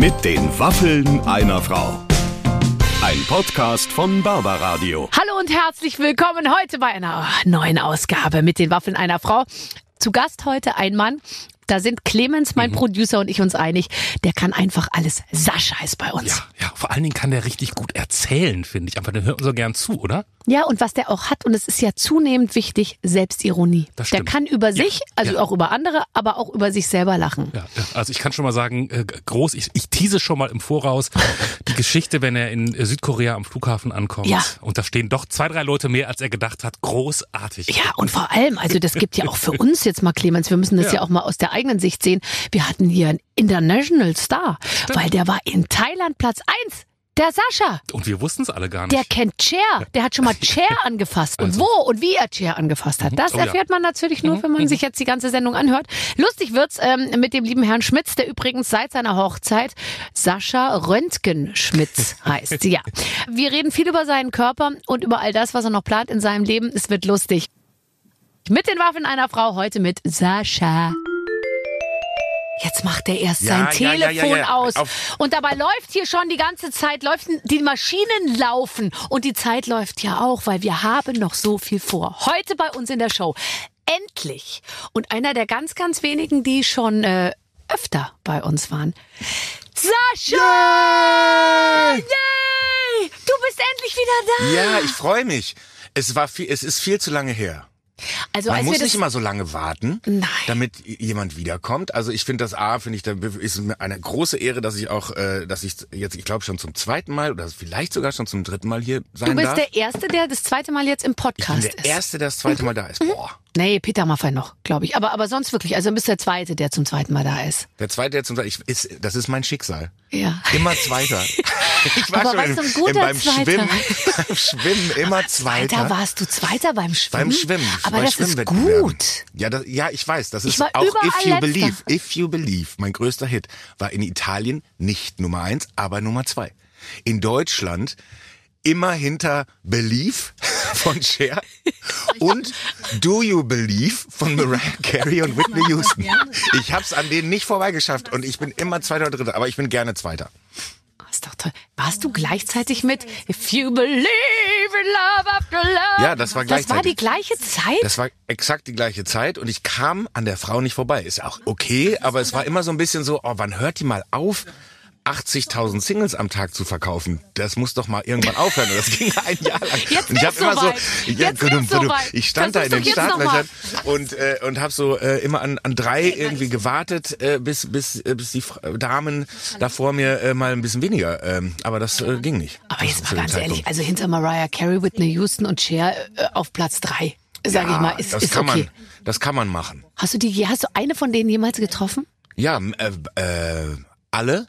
Mit den Waffeln einer Frau. Ein Podcast von Barbaradio. Hallo und herzlich willkommen heute bei einer neuen Ausgabe mit den Waffeln einer Frau. Zu Gast heute ein Mann, da sind Clemens, mein mhm. Producer und ich uns einig, der kann einfach alles. Sascha ist bei uns. Ja, ja, vor allen Dingen kann der richtig gut erzählen, finde ich. Einfach, den hört man so gern zu, oder? Ja, und was der auch hat, und es ist ja zunehmend wichtig, Selbstironie. Der kann über sich, ja, also ja. auch über andere, aber auch über sich selber lachen. Ja, also ich kann schon mal sagen, äh, groß, ich, ich tease schon mal im Voraus die Geschichte, wenn er in Südkorea am Flughafen ankommt. Ja. Und da stehen doch zwei, drei Leute mehr, als er gedacht hat. Großartig. Ja, und vor allem, also das gibt ja auch für uns jetzt mal, Clemens, wir müssen das ja, ja auch mal aus der eigenen Sicht sehen. Wir hatten hier einen International Star, Stimmt. weil der war in Thailand Platz eins. Der Sascha. Und wir wussten es alle gar nicht. Der kennt Chair. Der hat schon mal Chair angefasst. Und also. wo und wie er Chair angefasst hat. Mhm. Das oh, erfährt ja. man natürlich nur, mhm. wenn man mhm. sich jetzt die ganze Sendung anhört. Lustig wird's ähm, mit dem lieben Herrn Schmitz, der übrigens seit seiner Hochzeit Sascha Röntgen-Schmitz heißt. Ja. Wir reden viel über seinen Körper und über all das, was er noch plant in seinem Leben. Es wird lustig. Mit den Waffen einer Frau heute mit Sascha. Jetzt macht er erst ja, sein ja, Telefon ja, aus. Auf und dabei läuft hier schon die ganze Zeit, läuft, die Maschinen laufen. Und die Zeit läuft ja auch, weil wir haben noch so viel vor. Heute bei uns in der Show. Endlich. Und einer der ganz, ganz wenigen, die schon äh, öfter bei uns waren. Sascha! Yeah! Yay! Du bist endlich wieder da. Ja, ich freue mich. Es war viel, es ist viel zu lange her. Also Man muss nicht immer so lange warten, Nein. damit jemand wiederkommt. Also ich finde das A, finde ich, da ist eine große Ehre, dass ich auch, äh, dass ich jetzt, ich glaube schon zum zweiten Mal oder vielleicht sogar schon zum dritten Mal hier sein darf. Du bist darf. der Erste, der das zweite Mal jetzt im Podcast ich bin der ist. Erste, der das zweite Mal da ist. Boah. Nee, Peter Maffay noch, glaube ich. Aber, aber sonst wirklich. Also du bist der Zweite, der zum zweiten Mal da ist. Der Zweite, der zum zweiten ich, ist, das ist mein Schicksal. Ja. Immer Zweiter. Ich war aber schon im, im, beim Zweiter. Schwimmen, Schwimmen immer Zweiter. Zweiter warst du Zweiter beim Schwimmen? Beim Schwimmen. Aber das ist gut. Ja, das, ja, ich weiß. Das ist auch If You letzter. Believe. If You Believe, mein größter Hit, war in Italien nicht Nummer eins, aber Nummer zwei. In Deutschland immer hinter Believe von Cher und Do You Believe von Mariah Carey und Whitney Houston. Ich hab's an denen nicht vorbeigeschafft und ich bin immer Zweiter oder Dritter, aber ich bin gerne Zweiter. Das ist doch toll. Warst du gleichzeitig mit If You Believe in Love After Love? Ja, das war gleichzeitig. Das war die gleiche Zeit? Das war exakt die gleiche Zeit und ich kam an der Frau nicht vorbei. Ist auch okay, aber es war immer so ein bisschen so, oh, wann hört die mal auf? 80.000 Singles am Tag zu verkaufen, das muss doch mal irgendwann aufhören. Und das ging ein Jahr lang. Jetzt und ich habe so immer so, ja, gudum, gudum, ich stand Versuch's da in den Startlöchern und äh, und habe so äh, immer an, an drei irgendwie gewartet, äh, bis bis äh, bis die Damen da vor mir äh, mal ein bisschen weniger. Äh, aber das äh, ging nicht. Aber jetzt mal ganz ehrlich, also hinter Mariah Carey, Whitney Houston und Cher äh, auf Platz drei, sag ja, ich mal, ist, das ist kann okay. Man, das kann man machen. Hast du die, hast du eine von denen jemals getroffen? Ja, äh, äh, alle.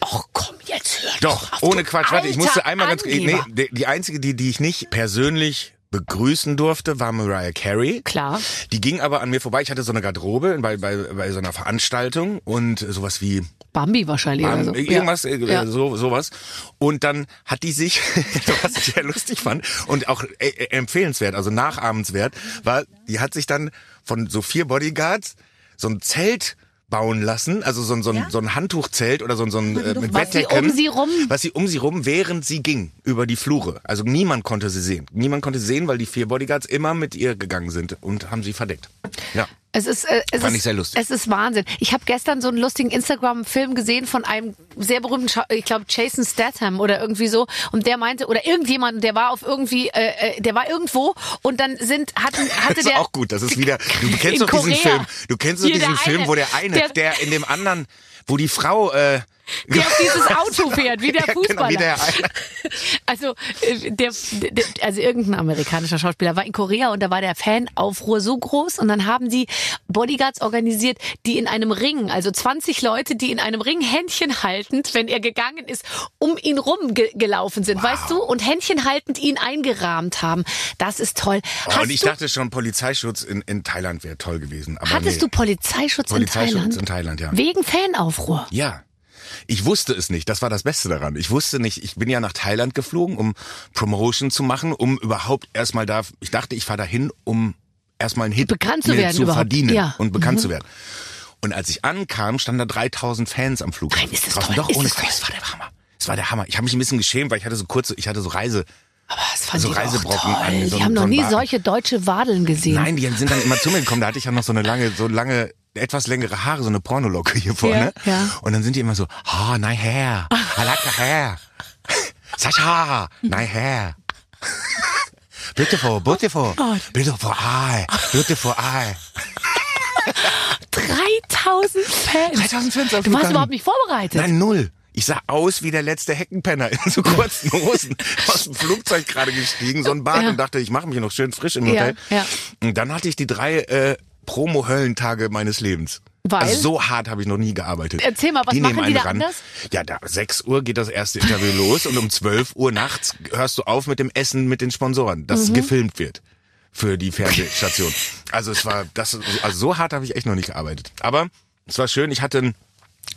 Och komm, jetzt hör doch. Doch, ohne Quatsch. Warte, ich musste einmal ganz. Nee, die, einzige, die, die ich nicht persönlich begrüßen durfte, war Mariah Carey. Klar. Die ging aber an mir vorbei. Ich hatte so eine Garderobe bei, bei, bei so einer Veranstaltung und sowas wie Bambi wahrscheinlich. Bambi, so. Irgendwas, äh, ja. so, sowas. Und dann hat die sich, was ich sehr lustig fand und auch äh, äh, empfehlenswert, also nachahmenswert, war, die hat sich dann von so vier Bodyguards so ein Zelt bauen lassen, also so, ein so, ein, ja? so ein Handtuchzelt oder so, so ein äh, mit was Bettdecken, sie um sie rum? was sie um sie rum, während sie ging über die Flure. Also niemand konnte sie sehen. Niemand konnte sie sehen, weil die vier Bodyguards immer mit ihr gegangen sind und haben sie verdeckt. Ja. Es ist, äh, es Fand ist, ich sehr lustig. Es ist Wahnsinn. Ich habe gestern so einen lustigen Instagram-Film gesehen von einem sehr berühmten, Scha ich glaube Jason Statham oder irgendwie so. Und der meinte, oder irgendjemand, der war auf irgendwie, äh, äh der war irgendwo und dann sind hatten, hatte das ist der auch gut. Das ist wieder. Du kennst doch diesen Film. Du kennst doch diesen Film, wo der eine, der, der in dem anderen, wo die Frau. Äh, der auf dieses Auto fährt, wie der Fußballer. Genau, wie also, äh, der, der, also irgendein amerikanischer Schauspieler war in Korea und da war der Fanaufruhr so groß und dann haben die Bodyguards organisiert, die in einem Ring, also 20 Leute, die in einem Ring Händchen haltend, wenn er gegangen ist, um ihn rum ge gelaufen sind, wow. weißt du, und Händchen haltend ihn eingerahmt haben. Das ist toll. Oh, und ich dachte schon, Polizeischutz in, in Thailand wäre toll gewesen. Aber hattest nee. du Polizeischutz, Polizeischutz in Thailand? in Thailand, ja. Wegen Fanaufruhr? Ja. Ich wusste es nicht. Das war das Beste daran. Ich wusste nicht. Ich bin ja nach Thailand geflogen, um Promotion zu machen, um überhaupt erstmal da. Ich dachte, ich fahre dahin, um erstmal einen Hit bekannt zu, werden, zu überhaupt. verdienen ja. und bekannt mhm. zu werden. Und als ich ankam, standen da 3000 Fans am Flughafen. Nein, ist das Draußen. Doch, ist ohne Quatsch, das war der Hammer. Es war der Hammer. Ich habe mich ein bisschen geschämt, weil ich hatte so kurze, ich hatte so Reise. Aber es fand so Reisebrocken an. So, die haben noch nie Baden. solche deutsche Wadeln gesehen. Nein, die sind dann immer zu mir gekommen. Da hatte ich ja noch so eine lange, so lange, etwas längere Haare, so eine Pornolocke hier vorne. Ja, ja. Und dann sind die immer so, ah, oh, nein, Hair. I like the hair. Sascha, nein, Hair. beautiful, beautiful. Oh. Beautiful eye. Beautiful eye. 3000 Fans. 3000 Fans. Du warst überhaupt nicht vorbereitet. Nein, null. Ich sah aus wie der letzte Heckenpenner in so kurzen Hosen aus dem Flugzeug gerade gestiegen, so ein Bad ja. und dachte, ich mache mich noch schön frisch im Hotel. Ja, ja. Und dann hatte ich die drei äh, Promo-Höllentage meines Lebens. Weil? Also so hart habe ich noch nie gearbeitet. Erzähl mal, was die machen die da ran. anders? Ja, da 6 Uhr geht das erste Interview los und um 12 Uhr nachts hörst du auf mit dem Essen mit den Sponsoren, das mhm. gefilmt wird für die Fernsehstation. Also es war das also so hart habe ich echt noch nicht gearbeitet. Aber es war schön, ich hatte ein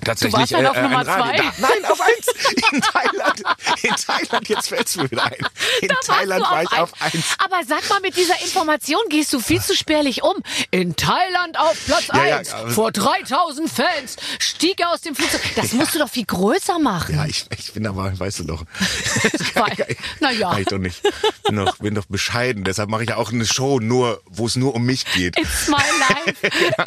Tatsächlich, du warst dann äh, auf äh, Nummer zwei? Da, nein, auf eins. In Thailand. In Thailand, jetzt fällt's mir wieder ein. In da Thailand war ich auf eins. Aber sag mal, mit dieser Information gehst du viel zu spärlich um. In Thailand auf Platz ja, eins. Ja, vor 3000 Fans stieg er aus dem Flugzeug. Das musst du doch viel größer machen. Ja, ich, ich bin aber, weißt du doch. naja. Ich doch nicht. Bin doch, bin doch bescheiden. Deshalb mache ich ja auch eine Show nur, wo es nur um mich geht. It's my life.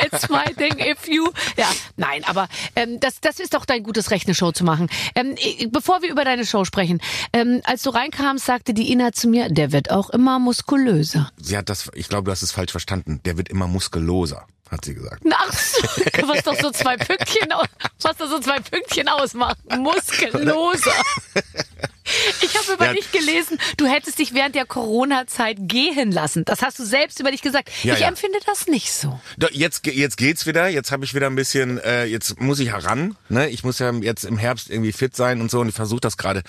It's my thing if you. Ja, nein, aber ähm, das, das ist doch dein gutes Recht, eine Show zu machen. Ähm, bevor wir über deine Show sprechen, ähm, als du reinkamst, sagte die Ina zu mir, der wird auch immer muskulöser. Sie hat das, ich glaube, du hast es falsch verstanden. Der wird immer muskuloser hat sie gesagt. Ach so, was doch so zwei Pünktchen, was doch so zwei Pünktchen ausmacht. Muskelloser. Ich habe über ja. dich gelesen, du hättest dich während der Corona-Zeit gehen lassen. Das hast du selbst über dich gesagt. Ja, ich ja. empfinde das nicht so. Jetzt, jetzt geht's wieder. Jetzt habe ich wieder ein bisschen, äh, jetzt muss ich heran. Ne? Ich muss ja jetzt im Herbst irgendwie fit sein und so und ich versuche das gerade.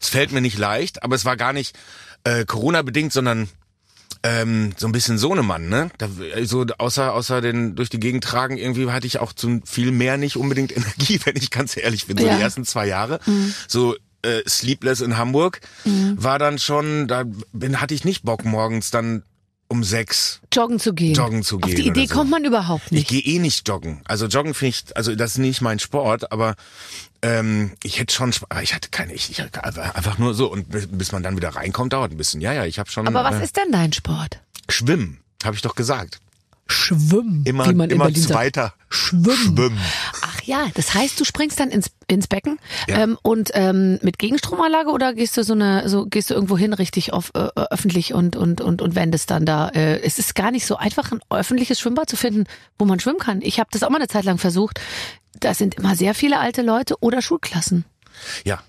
Es fällt mir nicht leicht, aber es war gar nicht äh, Corona-bedingt, sondern ähm, so ein bisschen Sohnemann, ne? Da, also außer außer den durch die Gegend tragen irgendwie hatte ich auch zu viel mehr nicht unbedingt Energie, wenn ich ganz ehrlich bin. So ja. die ersten zwei Jahre, mhm. so äh, Sleepless in Hamburg, mhm. war dann schon, da bin, hatte ich nicht Bock morgens dann um sechs joggen zu gehen. Joggen zu gehen. Auf die Idee so. kommt man überhaupt nicht. Ich gehe eh nicht joggen. Also joggen finde ich, also das ist nicht mein Sport, aber ähm, ich hätte schon, ich hatte keine, ich, ich einfach nur so und bis man dann wieder reinkommt, dauert ein bisschen. Ja, ja, ich habe schon. Aber was äh, ist denn dein Sport? Schwimmen, habe ich doch gesagt. Schwimmen. Immer, wie man immer zweiter. Schwimmen. Schwimmen. Ja, das heißt, du springst dann ins, ins Becken ja. ähm, und ähm, mit Gegenstromanlage oder gehst du so eine, so gehst du irgendwo hin richtig auf, äh, öffentlich und und und und wendest dann da. Äh, es ist gar nicht so einfach, ein öffentliches Schwimmbad zu finden, wo man schwimmen kann. Ich habe das auch mal eine Zeit lang versucht. Da sind immer sehr viele alte Leute oder Schulklassen. Ja,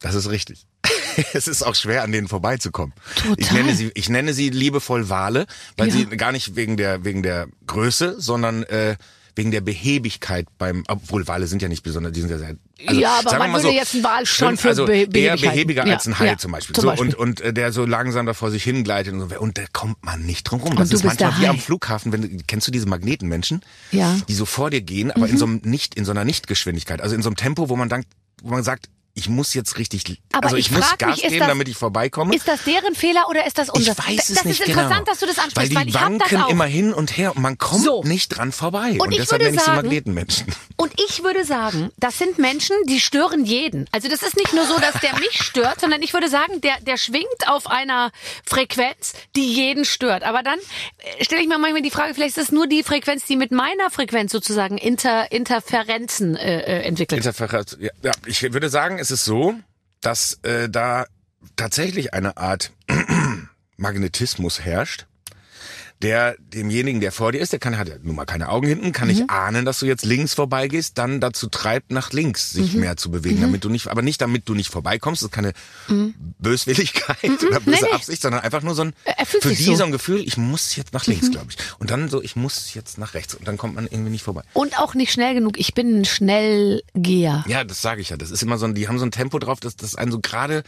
das ist richtig. es ist auch schwer, an denen vorbeizukommen. Total. Ich nenne sie, ich nenne sie liebevoll Wale, weil ja. sie gar nicht wegen der wegen der Größe, sondern äh, wegen der Behebigkeit beim, obwohl Wale sind ja nicht besonders, die sind ja sehr, also, ja, aber man würde so, jetzt einen Wal schon für also Be eher behäbiger ja, als ein Hai ja, zum Beispiel. Zum so, Beispiel. Und, und äh, der so langsam da vor sich hingleitet und so, und da kommt man nicht drum rum. Das ist manchmal wie am Flughafen, wenn kennst du diese Magnetenmenschen? Ja. Die so vor dir gehen, aber mhm. in so einem nicht, in so einer Nichtgeschwindigkeit, also in so einem Tempo, wo man denkt, wo man sagt, ich muss jetzt richtig, aber also ich, ich muss Gas mich, geben, das, damit ich vorbeikomme. Ist das deren Fehler oder ist das unser? Ich weiß es das nicht ist genau. interessant, dass du das ansprichst, weil die weil ich wanken das immer hin und her und man kommt so. nicht dran vorbei. Und, und ich deshalb würde nenne ich sagen, sie Magnetenmenschen. Und ich würde sagen, das sind Menschen, die stören jeden. Also das ist nicht nur so, dass der mich stört, sondern ich würde sagen, der, der schwingt auf einer Frequenz, die jeden stört. Aber dann äh, stelle ich mir manchmal die Frage, vielleicht ist es nur die Frequenz, die mit meiner Frequenz sozusagen Inter, Interferenzen äh, äh entwickelt. Interferenz, ja, ja, ich würde sagen, es ist so, dass äh, da tatsächlich eine Art Magnetismus herrscht, der demjenigen, der vor dir ist, der kann hat ja nun mal keine Augen hinten, kann mhm. nicht ahnen, dass du jetzt links vorbeigehst, dann dazu treibt, nach links sich mhm. mehr zu bewegen, mhm. damit du nicht, aber nicht damit du nicht vorbeikommst. Das ist keine mhm. Böswilligkeit mhm. oder böse nee. Absicht, sondern einfach nur so ein für die so. so ein Gefühl, ich muss jetzt nach links, mhm. glaube ich, und dann so, ich muss jetzt nach rechts und dann kommt man irgendwie nicht vorbei. Und auch nicht schnell genug. Ich bin ein Schnellgeher. Ja, das sage ich ja. Das ist immer so ein, die haben so ein Tempo drauf, dass das einen so gerade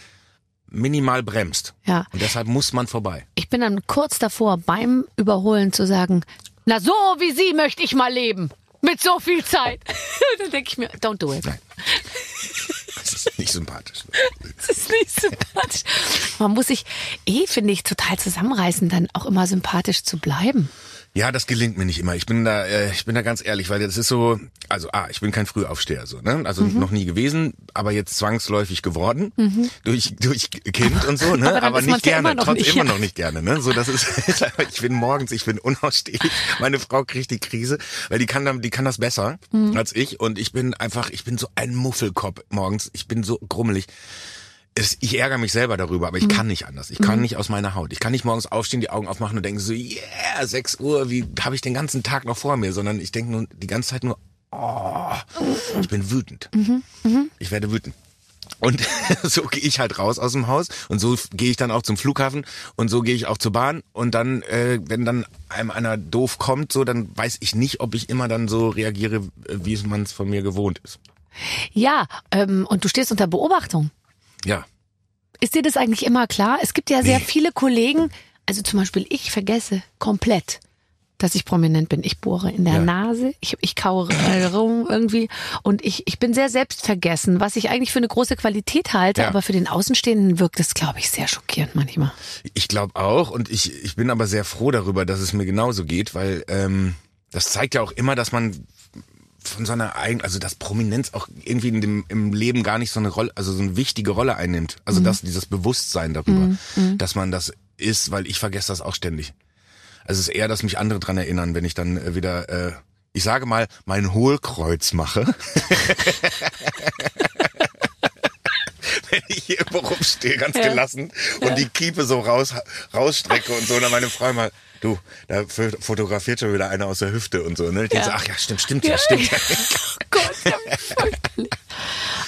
minimal bremst. Ja. Und deshalb muss man vorbei. Ich bin dann kurz davor, beim Überholen zu sagen, na so wie Sie möchte ich mal leben. Mit so viel Zeit. dann denke ich mir, don't do it. Nein. Das ist nicht sympathisch. Das ist nicht sympathisch. Man muss sich eh, finde ich, total zusammenreißen, dann auch immer sympathisch zu bleiben. Ja, das gelingt mir nicht immer. Ich bin da, äh, ich bin da ganz ehrlich, weil das ist so, also ah, ich bin kein Frühaufsteher so, ne? Also mhm. noch nie gewesen, aber jetzt zwangsläufig geworden mhm. durch durch Kind und so, ne? aber, aber nicht gerne, trotzdem nicht, immer ja. noch nicht gerne, ne? So das ist, ich bin morgens, ich bin unausstehlich. Meine Frau kriegt die Krise, weil die kann dann, die kann das besser mhm. als ich und ich bin einfach, ich bin so ein Muffelkopf morgens. Ich bin so grummelig es, ich ärgere mich selber darüber, aber ich mhm. kann nicht anders. Ich kann mhm. nicht aus meiner Haut. Ich kann nicht morgens aufstehen, die Augen aufmachen und denken so, yeah, 6 Uhr, wie habe ich den ganzen Tag noch vor mir? Sondern ich denke nur die ganze Zeit nur, oh, ich bin wütend. Mhm. Mhm. Ich werde wütend. Und so gehe ich halt raus aus dem Haus und so gehe ich dann auch zum Flughafen und so gehe ich auch zur Bahn und dann, äh, wenn dann einem einer doof kommt, so dann weiß ich nicht, ob ich immer dann so reagiere, wie man es von mir gewohnt ist. Ja, ähm, und du stehst unter Beobachtung. Ja. Ist dir das eigentlich immer klar? Es gibt ja sehr nee. viele Kollegen, also zum Beispiel ich vergesse komplett, dass ich prominent bin. Ich bohre in der ja. Nase, ich, ich kaue rum irgendwie und ich, ich bin sehr selbstvergessen, was ich eigentlich für eine große Qualität halte, ja. aber für den Außenstehenden wirkt das, glaube ich, sehr schockierend manchmal. Ich glaube auch und ich, ich bin aber sehr froh darüber, dass es mir genauso geht, weil ähm, das zeigt ja auch immer, dass man von so einer eigen, also dass Prominenz auch irgendwie in dem, im Leben gar nicht so eine Rolle, also so eine wichtige Rolle einnimmt. Also mhm. dass dieses Bewusstsein darüber, mhm. mhm. dass man das ist, weil ich vergesse das auch ständig. Also es ist eher, dass mich andere dran erinnern, wenn ich dann äh, wieder, äh, ich sage mal, mein Hohlkreuz mache. wenn ich hier irgendwo rumstehe, ganz ja. gelassen und ja. die Kiepe so raus, rausstrecke und so, und dann meine Frau mal, du, da fotografiert schon wieder einer aus der Hüfte und so, ne? Ich ja. denke so, ach ja, stimmt, stimmt, ja, ja stimmt. oh Gott, ja,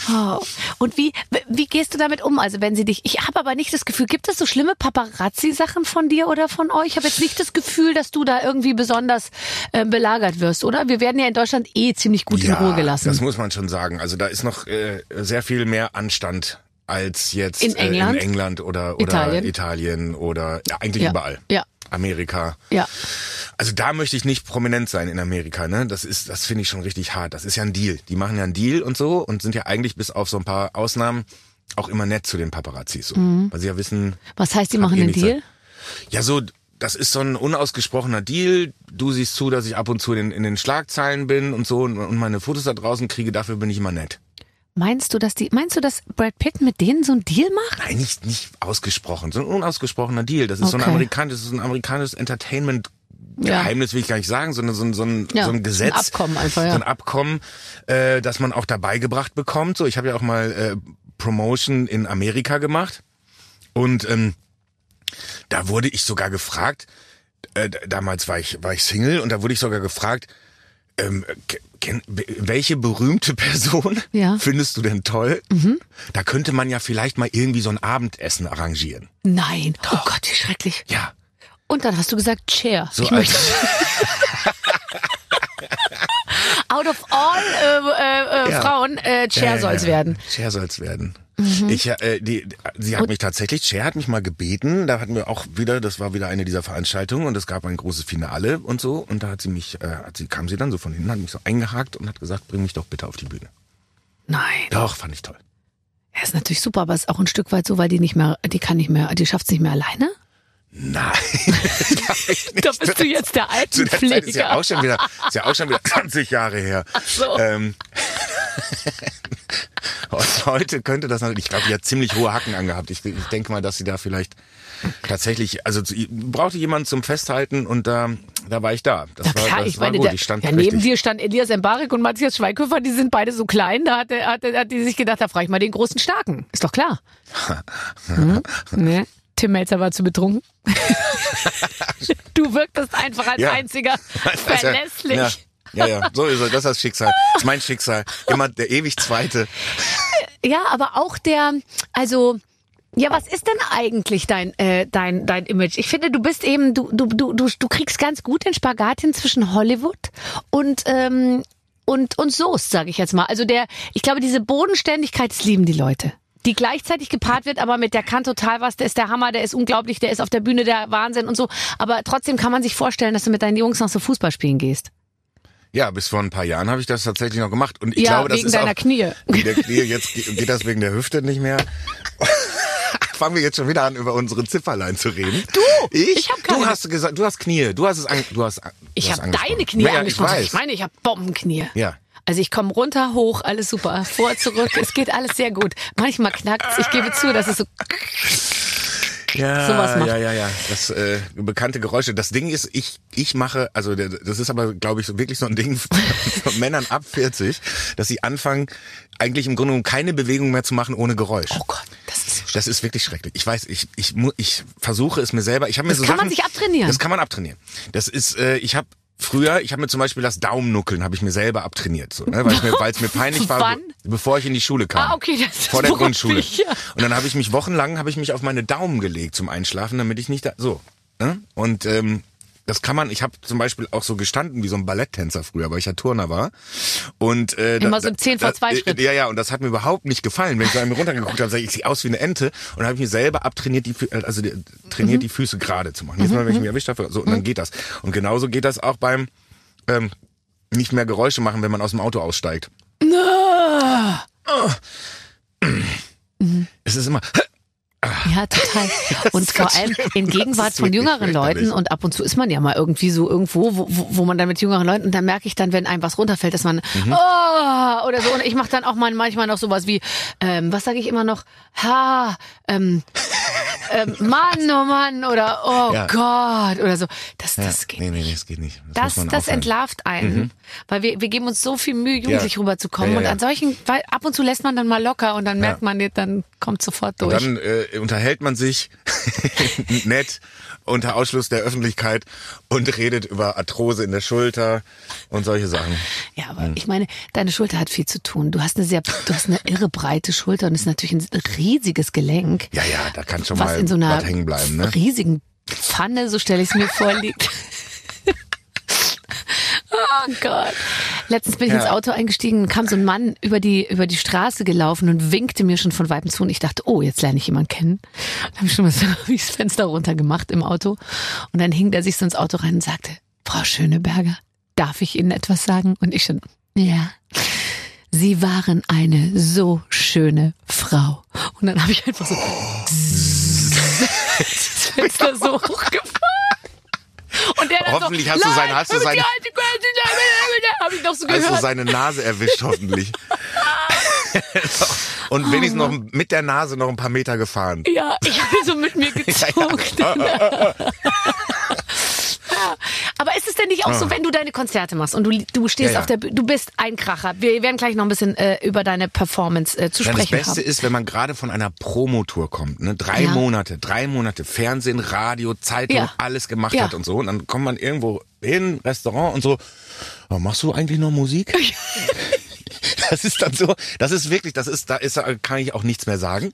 Oh. Und wie, wie gehst du damit um? Also wenn sie dich, ich habe aber nicht das Gefühl, gibt es so schlimme Paparazzi-Sachen von dir oder von euch? Ich habe jetzt nicht das Gefühl, dass du da irgendwie besonders äh, belagert wirst, oder? Wir werden ja in Deutschland eh ziemlich gut ja, in Ruhe gelassen. Das muss man schon sagen. Also da ist noch äh, sehr viel mehr Anstand als jetzt in England, äh, in England oder, oder Italien. Italien oder ja, eigentlich ja. überall. Ja. Amerika. Ja. Also da möchte ich nicht prominent sein in Amerika, ne? Das ist, das finde ich schon richtig hart. Das ist ja ein Deal. Die machen ja einen Deal und so und sind ja eigentlich bis auf so ein paar Ausnahmen auch immer nett zu den Paparazzis, so. Mhm. Weil sie ja wissen. Was heißt, die machen einen Deal? Ja, so, das ist so ein unausgesprochener Deal. Du siehst zu, dass ich ab und zu in, in den Schlagzeilen bin und so und, und meine Fotos da draußen kriege. Dafür bin ich immer nett. Meinst du, dass die, meinst du, dass Brad Pitt mit denen so ein Deal macht? Nein, nicht, nicht ausgesprochen, so ein unausgesprochener Deal. Das ist okay. so ein amerikanisches, ist ein amerikanisches Entertainment Geheimnis will ich gar nicht sagen, sondern so ein, so ein, ja, so ein Gesetz. Ein Abkommen einfach, ja. So ein Abkommen, äh, das man auch dabei gebracht bekommt. So, ich habe ja auch mal äh, Promotion in Amerika gemacht. Und ähm, da wurde ich sogar gefragt, äh, damals war ich, war ich Single und da wurde ich sogar gefragt, ähm, welche berühmte Person ja. findest du denn toll? Mhm. Da könnte man ja vielleicht mal irgendwie so ein Abendessen arrangieren. Nein. Oh Doch. Oh Gott, wie schrecklich. Ja. Und dann hast du gesagt, Chair. So ich möchte. Out of all äh, äh, äh ja. Frauen, äh, Chair soll's werden. Chair soll's werden. Mhm. Ich, äh, die, sie hat und? mich tatsächlich, Cher hat mich mal gebeten, da hatten wir auch wieder, das war wieder eine dieser Veranstaltungen und es gab ein großes Finale und so und da hat sie mich, äh, hat sie, kam sie dann so von hinten, hat mich so eingehakt und hat gesagt, bring mich doch bitte auf die Bühne. Nein. Doch, fand ich toll. Ja, ist natürlich super, aber es ist auch ein Stück weit so, weil die nicht mehr, die kann nicht mehr, die schafft's nicht mehr alleine? Nein. da bist du jetzt der Altenpfleger. Ist ja auch schon wieder, ist ja auch schon wieder 20 Jahre her. Ach so. Ähm, heute könnte das natürlich, ich glaube, die hat ziemlich hohe Hacken angehabt. Ich, ich denke mal, dass sie da vielleicht tatsächlich, also brauchte jemanden zum Festhalten und da, da war ich da. Das ja, war, klar, das ich war meine, gut. Ich stand ja, neben dir stand Elias Embarek und Matthias Schweighöfer, die sind beide so klein, da hat, hat, hat die sich gedacht, da frage ich mal den großen Starken. Ist doch klar. hm? ne? Tim Melzer war zu betrunken. du wirktest einfach als ja. einziger verlässlich. Ja. Ja, ja, so ist es. Das ist das Schicksal. Das ist mein Schicksal. Immer der ewig Zweite. Ja, aber auch der, also, ja, was ist denn eigentlich dein, äh, dein, dein Image? Ich finde, du bist eben, du, du, du, du, du kriegst ganz gut den Spagat hin zwischen Hollywood und, ähm, und, und Soest, sage ich jetzt mal. Also der, ich glaube, diese Bodenständigkeit, das lieben die Leute die gleichzeitig gepaart wird, aber mit der kann total was, der ist der Hammer, der ist unglaublich, der ist auf der Bühne der Wahnsinn und so. Aber trotzdem kann man sich vorstellen, dass du mit deinen Jungs noch so Fußball spielen gehst. Ja, bis vor ein paar Jahren habe ich das tatsächlich noch gemacht. Und ich ja, glaube, das wegen ist deiner auch, Knie. Wegen der Knie. Jetzt geht das wegen der Hüfte nicht mehr. fangen wir jetzt schon wieder an, über unsere Zifferlein zu reden. Du? Ich? ich hab keine. Du hast gesagt, du hast Knie. Du hast es an, du hast, du Ich habe deine Knie ja, angesprochen. Ich, ich meine, ich habe Bombenknie. Ja. Also ich komme runter, hoch, alles super. Vor, zurück, es geht alles sehr gut. Manchmal knackt's. Ich gebe zu, dass es so ja, sowas macht. Ja, ja, ja. Das äh, bekannte Geräusche. Das Ding ist, ich ich mache, also das ist aber, glaube ich, wirklich so ein Ding von Männern ab 40, dass sie anfangen, eigentlich im Grunde genommen keine Bewegung mehr zu machen ohne Geräusch. Oh Gott, das ist so Das ist wirklich schrecklich. Ich weiß, ich ich ich versuche es mir selber. Ich habe mir das so kann Sachen, man sich abtrainieren. Das kann man abtrainieren. Das ist, äh, ich habe Früher, ich habe mir zum Beispiel das Daumennuckeln habe ich mir selber abtrainiert, so, ne, weil es mir, mir peinlich war, Wann? bevor ich in die Schule kam. Ah, okay, das vor der Grundschule. Ich, ja. Und dann habe ich mich wochenlang habe ich mich auf meine Daumen gelegt zum Einschlafen, damit ich nicht da so. Ne? Und ähm, das kann man, ich habe zum Beispiel auch so gestanden wie so ein Balletttänzer früher, weil ich ja Turner war. Und äh, Immer so im 10 vor 2 Schritt. Ja, ja, und das hat mir überhaupt nicht gefallen. Wenn ich da mir runtergeguckt habe, sag ich, ich sehe aus wie eine Ente. Und dann habe ich mir selber abtrainiert, die, also die, trainiert mhm. die Füße gerade zu machen. Jetzt mhm. mal, wenn ich mich erwischt habe, so, und dann mhm. geht das. Und genauso geht das auch beim ähm, nicht mehr Geräusche machen, wenn man aus dem Auto aussteigt. Ah. Oh. Mhm. Es ist immer ja, total. Und vor allem in Gegenwart von jüngeren Leuten und ab und zu ist man ja mal irgendwie so irgendwo, wo, wo man dann mit jüngeren Leuten und dann merke ich dann, wenn einem was runterfällt, dass man mhm. oh, oder so und ich mache dann auch mal manchmal noch sowas wie, ähm, was sage ich immer noch, ha, ähm, ähm, Mann, oh Mann oder oh ja. Gott oder so. Das, das ja. geht nee, nee, das geht nicht. Das, das, das entlarvt einen, mhm. weil wir, wir geben uns so viel Mühe, jugendlich ja. rüberzukommen und an solchen, weil ab und zu lässt man dann mal locker und dann merkt man, dann kommt sofort durch. Und dann äh, unterhält man sich nett unter Ausschluss der Öffentlichkeit und redet über Arthrose in der Schulter und solche Sachen. Ja, aber hm. ich meine, deine Schulter hat viel zu tun. Du hast eine sehr, du hast eine irre breite Schulter und ist natürlich ein riesiges Gelenk. Ja, ja, da kann schon mal in so einer was hängen bleiben. Ne? riesigen Pfanne, so stelle ich es mir vor, liegt. Oh Gott. Letztens bin ich ja. ins Auto eingestiegen kam so ein Mann über die, über die Straße gelaufen und winkte mir schon von Weitem zu und ich dachte, oh, jetzt lerne ich jemanden kennen. Dann habe ich schon mal so wie das Fenster runter gemacht im Auto und dann hing der sich so ins Auto rein und sagte, Frau Schöneberger, darf ich Ihnen etwas sagen? Und ich schon, ja. Sie waren eine so schöne Frau. Und dann habe ich einfach so das Fenster so hochgefahren. Und der dann hoffentlich so, hast du seine, hast du seine, hab ich noch so gehört. Hast du seine Nase erwischt, hoffentlich. Und wenigstens noch mit der Nase noch ein paar Meter gefahren. Ja, ich habe so mit mir gezogen. Ja, ja. Aber ist es denn nicht auch so, ah. wenn du deine Konzerte machst und du, du stehst ja, ja. auf der Bühne, du bist ein Kracher. Wir werden gleich noch ein bisschen äh, über deine Performance äh, zu ja, sprechen Das Beste haben. ist, wenn man gerade von einer Promotour kommt, ne? drei Monate, drei Monate Fernsehen, Radio, Zeitung, alles gemacht hat und so. Und dann kommt man irgendwo hin, Restaurant und so. Oh, machst du eigentlich noch Musik? das ist dann so, das ist wirklich, das ist, da ist, kann ich auch nichts mehr sagen.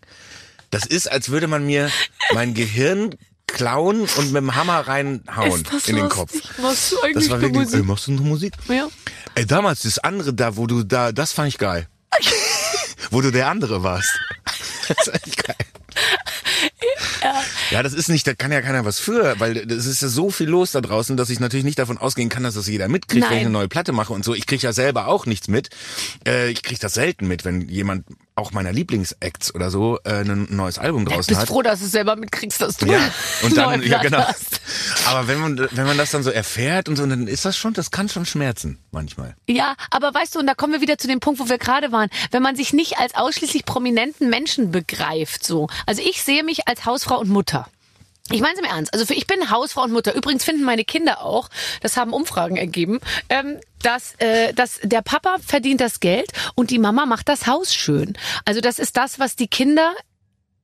Das ist, als würde man mir mein Gehirn klauen und mit dem Hammer reinhauen in den Kopf. Machst du eigentlich das war wirklich, Musik? Ey, machst du noch Musik? Ja. Ey, damals das andere da, wo du da, das fand ich geil. wo du der andere warst. das ist echt geil. Ja. Ja, das ist nicht, da kann ja keiner was für, weil es ist ja so viel los da draußen, dass ich natürlich nicht davon ausgehen kann, dass das jeder mitkriegt, Nein. wenn ich eine neue Platte mache und so. Ich kriege ja selber auch nichts mit. Äh, ich kriege das selten mit, wenn jemand auch meiner Lieblingsacts oder so äh, ein neues Album draußen bist hat. froh, dass du selber mitkriegst, dass du ja und dann ja genau. Hast. Aber wenn man wenn man das dann so erfährt und so, dann ist das schon, das kann schon schmerzen manchmal. Ja, aber weißt du, und da kommen wir wieder zu dem Punkt, wo wir gerade waren, wenn man sich nicht als ausschließlich prominenten Menschen begreift, so. Also ich sehe mich als Hausfrau und Mutter. Ich meine es im Ernst. Also für, ich bin Hausfrau und Mutter. Übrigens finden meine Kinder auch, das haben Umfragen ergeben, ähm, dass, äh, dass der Papa verdient das Geld und die Mama macht das Haus schön. Also das ist das, was die Kinder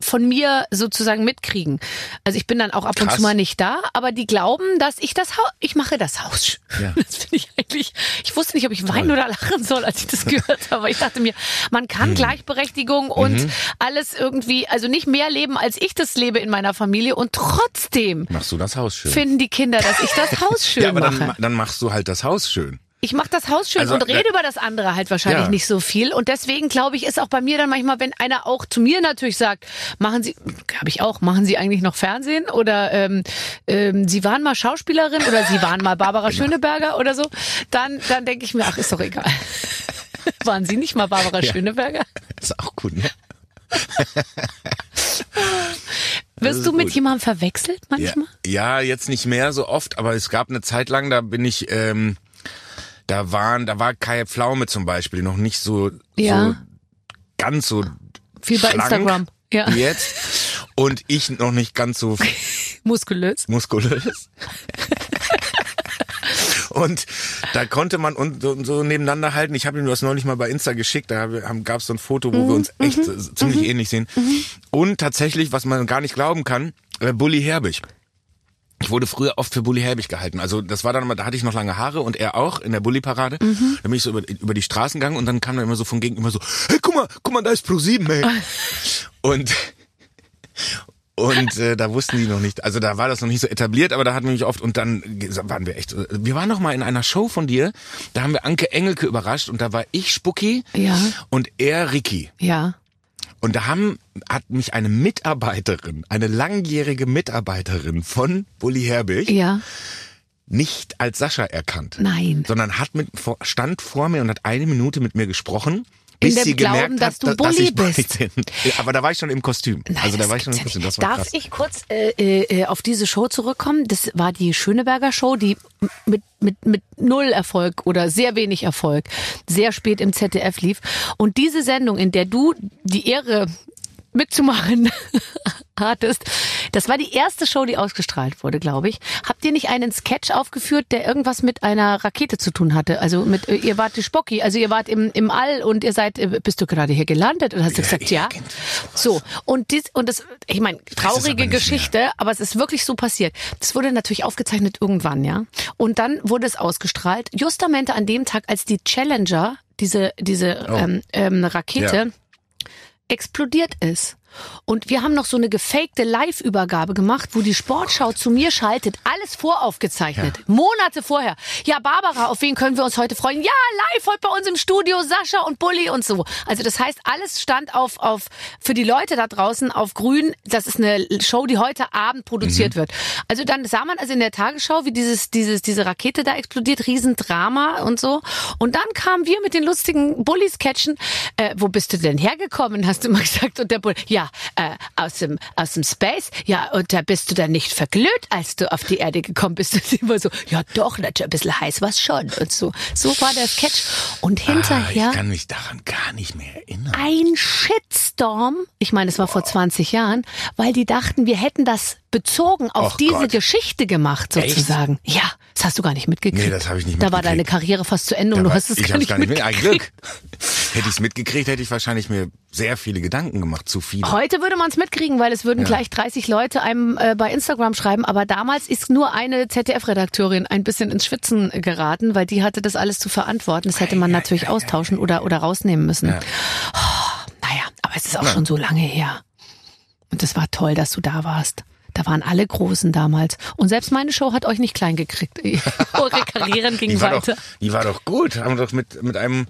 von mir sozusagen mitkriegen. Also ich bin dann auch ab Krass. und zu mal nicht da, aber die glauben, dass ich das Haus, ich mache das Haus. Ja. Das finde ich eigentlich, ich wusste nicht, ob ich weinen oder lachen soll, als ich das gehört habe. Aber ich dachte mir, man kann mhm. Gleichberechtigung und mhm. alles irgendwie, also nicht mehr leben, als ich das lebe in meiner Familie und trotzdem machst du das Haus schön. Finden die Kinder, dass ich das Haus schön ja, aber mache. Dann, dann machst du halt das Haus schön. Ich mache das Haus schön also, und rede über das andere halt wahrscheinlich ja. nicht so viel. Und deswegen glaube ich, ist auch bei mir dann manchmal, wenn einer auch zu mir natürlich sagt, machen Sie, habe ich auch, machen Sie eigentlich noch Fernsehen oder ähm, ähm, Sie waren mal Schauspielerin oder Sie waren mal Barbara genau. Schöneberger oder so, dann, dann denke ich mir, ach, ist doch egal. waren Sie nicht mal Barbara ja. Schöneberger? Ist auch gut, ne? Wirst du mit gut. jemandem verwechselt manchmal? Ja, ja, jetzt nicht mehr so oft, aber es gab eine Zeit lang, da bin ich, ähm, da waren, da war Kai Pflaume zum Beispiel noch nicht so, ja. so ganz so viel bei Instagram. Ja. Jetzt. Und ich noch nicht ganz so muskulös. Muskulös. Und da konnte man uns so, so nebeneinander halten. Ich habe ihm das neulich mal bei Insta geschickt. Da gab es so ein Foto, wo mhm. wir uns echt mhm. ziemlich mhm. ähnlich sehen. Mhm. Und tatsächlich, was man gar nicht glauben kann, äh, Bully Herbig. Ich wurde früher oft für Bully Herbig gehalten. Also das war dann immer, da hatte ich noch lange Haare und er auch in der Bully-Parade. Mhm. Da bin ich so über, über die Straßen gegangen und dann kam er immer so von gegenüber so, hey, guck mal, guck mal, da ist Pro 7, ey. und und äh, da wussten die noch nicht, also da war das noch nicht so etabliert, aber da hatten wir mich oft und dann waren wir echt. Wir waren noch mal in einer Show von dir, da haben wir Anke Engelke überrascht und da war ich Spucki ja. und er Ricky. Ja. Und da haben, hat mich eine Mitarbeiterin, eine langjährige Mitarbeiterin von Bully Herbig, ja. nicht als Sascha erkannt. Nein. Sondern hat mit, stand vor mir und hat eine Minute mit mir gesprochen bis in dem sie Glauben, gemerkt dass hat, du Bully dass bist. Bin. Aber da war ich schon im Kostüm. Nein, also da war ich schon im Kostüm. Das war Darf krass. ich kurz äh, äh, auf diese Show zurückkommen? Das war die Schöneberger Show, die mit mit mit null Erfolg oder sehr wenig Erfolg sehr spät im ZDF lief. Und diese Sendung, in der du die Ehre mitzumachen hattest. Das war die erste Show, die ausgestrahlt wurde, glaube ich. Habt ihr nicht einen Sketch aufgeführt, der irgendwas mit einer Rakete zu tun hatte? Also mit, äh, ihr wart die Spocki, also ihr wart im, im All und ihr seid, äh, bist du gerade hier gelandet? Und hast du ja, gesagt, ja. So. Und dies, und das, ich meine, traurige aber Geschichte, mehr. aber es ist wirklich so passiert. Das wurde natürlich aufgezeichnet irgendwann, ja. Und dann wurde es ausgestrahlt. Justamente an dem Tag, als die Challenger, diese, diese oh. ähm, ähm, Rakete, ja explodiert ist. Und wir haben noch so eine gefakte Live-Übergabe gemacht, wo die Sportschau zu mir schaltet, alles voraufgezeichnet, ja. Monate vorher. Ja, Barbara, auf wen können wir uns heute freuen? Ja, live heute bei uns im Studio, Sascha und Bulli und so. Also das heißt, alles stand auf, auf für die Leute da draußen auf grün. Das ist eine Show, die heute Abend produziert mhm. wird. Also dann sah man also in der Tagesschau, wie dieses, dieses, diese Rakete da explodiert, Riesendrama und so. Und dann kamen wir mit den lustigen Bulli-Sketchen. Äh, wo bist du denn hergekommen, hast du mal gesagt. Und der Bulli, ja, äh, aus, dem, aus dem Space. Ja, und da bist du dann nicht verglüht, als du auf die Erde gekommen bist. Und immer so, ja doch, natürlich ein bisschen heiß was schon. Und so. So war der Sketch. Und hinterher. Ah, ich kann mich daran gar nicht mehr erinnern. Ein Shitstorm. Ich meine, es war vor 20 Jahren, weil die dachten, wir hätten das bezogen auf Och diese Gott. Geschichte gemacht, sozusagen. Echt? Ja, das hast du gar nicht mitgekriegt. Nee, das habe ich nicht mitgekriegt. Da war deine Karriere fast zu Ende da und du war, hast es gar nicht, gar nicht mitgekriegt. Mit, ein Glück. hätte ich es mitgekriegt, hätte ich wahrscheinlich mir sehr viele Gedanken gemacht, zu viele. Heute würde man es mitkriegen, weil es würden ja. gleich 30 Leute einem äh, bei Instagram schreiben, aber damals ist nur eine ZDF-Redakteurin ein bisschen ins Schwitzen geraten, weil die hatte das alles zu verantworten. Das hätte man ja, natürlich ja, austauschen oder, oder rausnehmen müssen. Oh, naja, aber es ist auch schon so lange her. Und es war toll, dass du da warst. Da waren alle Großen damals. Und selbst meine Show hat euch nicht klein gekriegt. Eure Karrieren gingen weiter. Doch, die war doch gut. Haben doch mit, mit einem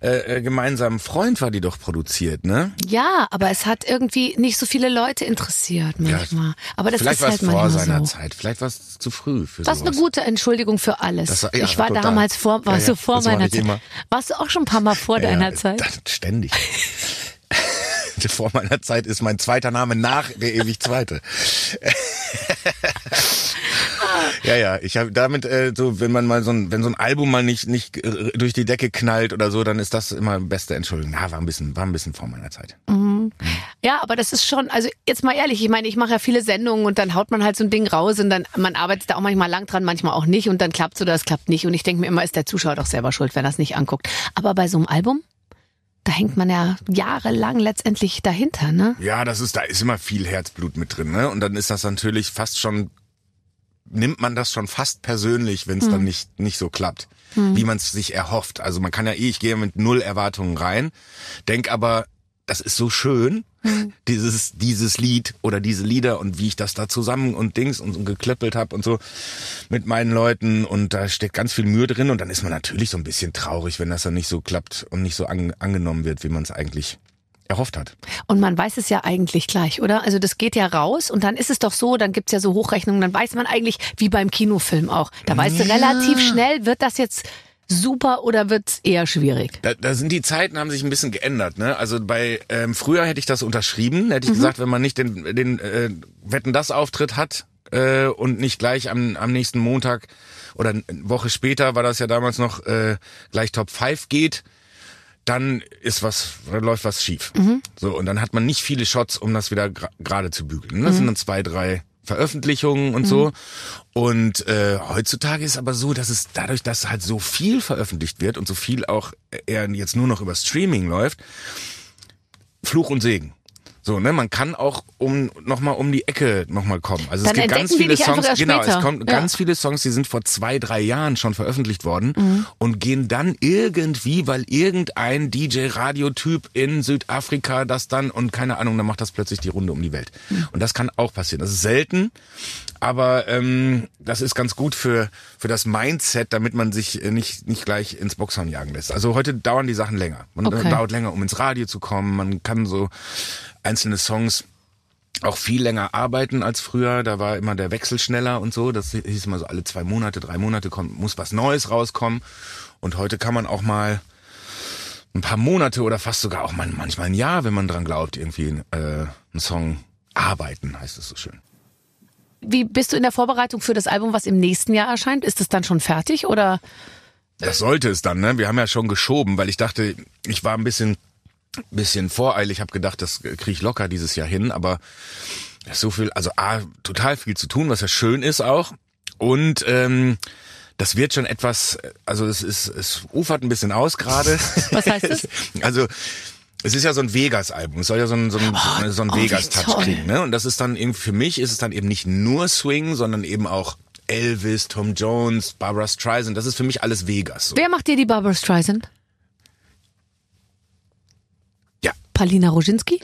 äh, äh, gemeinsamen Freund war die doch produziert, ne? Ja, aber es hat irgendwie nicht so viele Leute interessiert manchmal. Ja, aber das vielleicht ist halt vor seiner so. Zeit. Vielleicht war es zu früh für Das ist eine gute Entschuldigung für alles. War, ja, ich war total. damals vor, war ja, so vor meiner Zeit. Immer. Warst du auch schon ein paar Mal vor deiner Zeit? Ständig. vor meiner Zeit ist mein zweiter Name nach der ewig zweite. ja, ja, ich habe damit äh, so, wenn man mal so ein, wenn so ein Album mal nicht nicht äh, durch die Decke knallt oder so, dann ist das immer beste Entschuldigung. Na, war ein bisschen, war ein bisschen vor meiner Zeit. Mhm. Mhm. Ja, aber das ist schon, also jetzt mal ehrlich, ich meine, ich mache ja viele Sendungen und dann haut man halt so ein Ding raus und dann man arbeitet da auch manchmal lang dran, manchmal auch nicht und dann klappt es oder es klappt nicht und ich denke mir immer, ist der Zuschauer doch selber schuld, wenn er es nicht anguckt. Aber bei so einem Album da hängt man ja jahrelang letztendlich dahinter, ne? Ja, das ist, da ist immer viel Herzblut mit drin, ne? Und dann ist das natürlich fast schon, nimmt man das schon fast persönlich, wenn es hm. dann nicht, nicht so klappt, hm. wie man es sich erhofft. Also man kann ja eh, ich gehe mit null Erwartungen rein, denk aber, das ist so schön, mhm. dieses, dieses Lied oder diese Lieder und wie ich das da zusammen und Dings und, und geklöppelt habe und so mit meinen Leuten und da steckt ganz viel Mühe drin und dann ist man natürlich so ein bisschen traurig, wenn das dann nicht so klappt und nicht so an, angenommen wird, wie man es eigentlich erhofft hat. Und man weiß es ja eigentlich gleich, oder? Also das geht ja raus und dann ist es doch so, dann gibt's ja so Hochrechnungen, dann weiß man eigentlich, wie beim Kinofilm auch. Da weißt ja. du relativ schnell, wird das jetzt super oder wird's eher schwierig? Da, da sind die Zeiten haben sich ein bisschen geändert. Ne? Also bei ähm, früher hätte ich das unterschrieben, hätte ich mhm. gesagt, wenn man nicht den, den äh, Wetten das Auftritt hat äh, und nicht gleich am, am nächsten Montag oder eine Woche später war das ja damals noch äh, gleich Top 5 geht, dann ist was, dann läuft was schief. Mhm. So, und dann hat man nicht viele Shots, um das wieder gerade zu bügeln. Das mhm. sind dann zwei, drei Veröffentlichungen und mhm. so. Und äh, heutzutage ist aber so, dass es dadurch, dass halt so viel veröffentlicht wird und so viel auch eher jetzt nur noch über Streaming läuft, Fluch und Segen. So, ne, man kann auch um nochmal um die Ecke nochmal kommen. Also Dann es gibt ganz viele Songs, genau, es kommt ja. ganz viele Songs, die sind vor zwei, drei Jahren schon veröffentlicht worden mhm. und gehen dann irgendwie, weil irgendein DJ-Radiotyp in Südafrika das dann und keine Ahnung, dann macht das plötzlich die Runde um die Welt. Mhm. Und das kann auch passieren. Das ist selten, aber ähm, das ist ganz gut für für das Mindset, damit man sich nicht nicht gleich ins Boxhorn jagen lässt. Also heute dauern die Sachen länger. Man okay. dauert länger, um ins Radio zu kommen. Man kann so einzelne Songs auch viel länger arbeiten als früher. Da war immer der Wechsel schneller und so. Das hieß immer so alle zwei Monate, drei Monate kommt, muss was Neues rauskommen. Und heute kann man auch mal ein paar Monate oder fast sogar auch mal, manchmal ein Jahr, wenn man dran glaubt, irgendwie äh, einen Song arbeiten, heißt es so schön. Wie bist du in der Vorbereitung für das Album, was im nächsten Jahr erscheint? Ist es dann schon fertig oder? Das sollte es dann, ne? Wir haben ja schon geschoben, weil ich dachte, ich war ein bisschen bisschen voreilig, habe gedacht, das kriege ich locker dieses Jahr hin, aber so viel, also A, total viel zu tun, was ja schön ist auch. Und ähm, das wird schon etwas, also es ist, es ufert ein bisschen aus gerade. Was heißt das? Also es ist ja so ein Vegas-Album. Es soll ja so ein, so ein, oh, so ein oh, Vegas-Touch kriegen. Ne? Und das ist dann eben, für mich ist es dann eben nicht nur Swing, sondern eben auch Elvis, Tom Jones, Barbara Streisand. Das ist für mich alles Vegas. So. Wer macht dir die Barbara Streisand? Palina Roginski?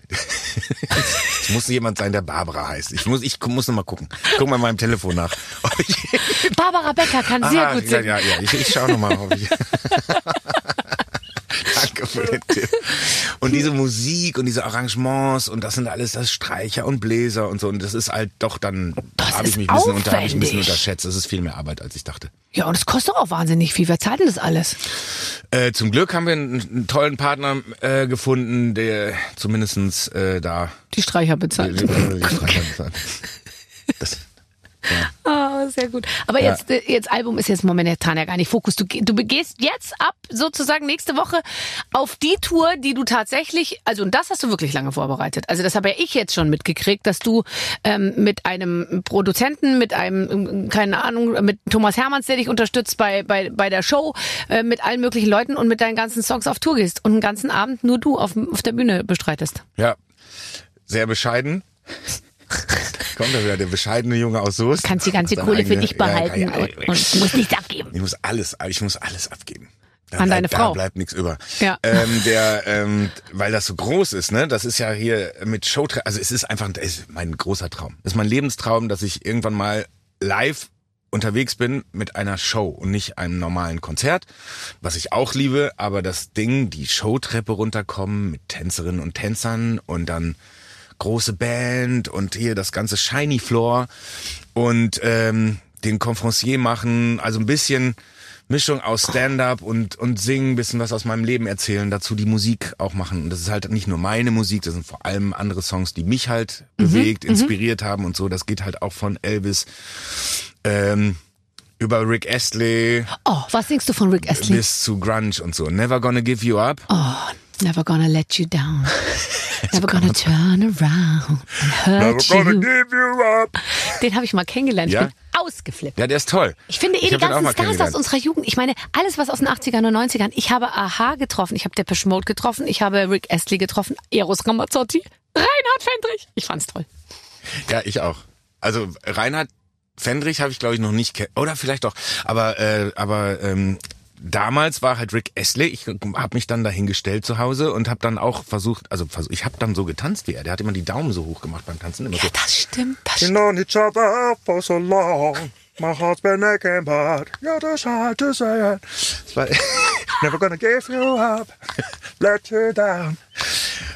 es muss jemand sein, der Barbara heißt. Ich muss, ich muss noch mal gucken. Guck mal in meinem Telefon nach. Barbara Becker kann sehr gut singen. Ja, ja, ja. Ich, ich schau noch mal, ob ich Danke für den Tipp. Und diese Musik und diese Arrangements und das sind alles das Streicher und Bläser und so. Und das ist halt doch dann, habe ich mich ein bisschen, unter, hab ich ein bisschen unterschätzt. Das ist viel mehr Arbeit, als ich dachte. Ja, und es kostet auch wahnsinnig viel. Wer zahlt denn das alles? Äh, zum Glück haben wir einen, einen tollen Partner äh, gefunden, der zumindestens äh, da die Streicher bezahlt. Die, die, die Streicher bezahlt. Das, ja. Oh, sehr gut. Aber ja. jetzt, äh, jetzt Album ist jetzt momentan ja gar nicht Fokus. Du, du gehst jetzt ab, sozusagen nächste Woche, auf die Tour, die du tatsächlich, also und das hast du wirklich lange vorbereitet. Also das habe ja ich jetzt schon mitgekriegt, dass du ähm, mit einem Produzenten, mit einem, ähm, keine Ahnung, mit Thomas Hermanns, der dich unterstützt bei, bei, bei der Show, äh, mit allen möglichen Leuten und mit deinen ganzen Songs auf Tour gehst und einen ganzen Abend nur du auf, auf der Bühne bestreitest. Ja, sehr bescheiden. Kommt da wieder der bescheidene Junge aus Soest. Kannst die ganze Kohle eigene, für dich behalten ja, ja, ja, und, musst nichts abgeben. Ich muss alles, ich muss alles abgeben. Da An deine Frau. Da bleibt nichts über. Ja. Ähm, der, ähm, weil das so groß ist, ne? Das ist ja hier mit Show, also es ist einfach, das ist mein großer Traum. Das ist mein Lebenstraum, dass ich irgendwann mal live unterwegs bin mit einer Show und nicht einem normalen Konzert, was ich auch liebe, aber das Ding, die Showtreppe runterkommen mit Tänzerinnen und Tänzern und dann große Band und hier das ganze Shiny Floor und ähm, den Conferencier machen, also ein bisschen Mischung aus Stand-up und, und singen, ein bisschen was aus meinem Leben erzählen, dazu die Musik auch machen. Und das ist halt nicht nur meine Musik, das sind vor allem andere Songs, die mich halt mhm, bewegt, mhm. inspiriert haben und so. Das geht halt auch von Elvis ähm, über Rick Astley. Oh, was singst du von Rick Astley? Bis zu Grunge und so. Never Gonna Give You Up. Oh, Never gonna let you down. Never gonna turn around and hurt Never gonna give you up. Den habe ich mal kennengelernt. Ja? Ich bin ausgeflippt. Ja, der ist toll. Ich finde eh ich die ganzen Stars aus unserer Jugend. Ich meine, alles was aus den 80ern und 90ern. Ich habe Aha getroffen, ich habe Depeche Mode getroffen, ich habe Rick Astley getroffen, Eros Ramazzotti, Reinhard Fendrich. Ich fand's toll. Ja, ich auch. Also Reinhard Fendrich habe ich glaube ich noch nicht oder vielleicht doch, aber äh, aber ähm, damals war halt Rick Astley. Ich habe mich dann dahingestellt zu Hause und habe dann auch versucht, also ich habe dann so getanzt wie er. Der hat immer die Daumen so hoch gemacht beim Tanzen. Immer ja, so. das stimmt. Das stimmt. known each other for so long. My heart's been aching, but you're just hard to say it. Never gonna give you up, let you down.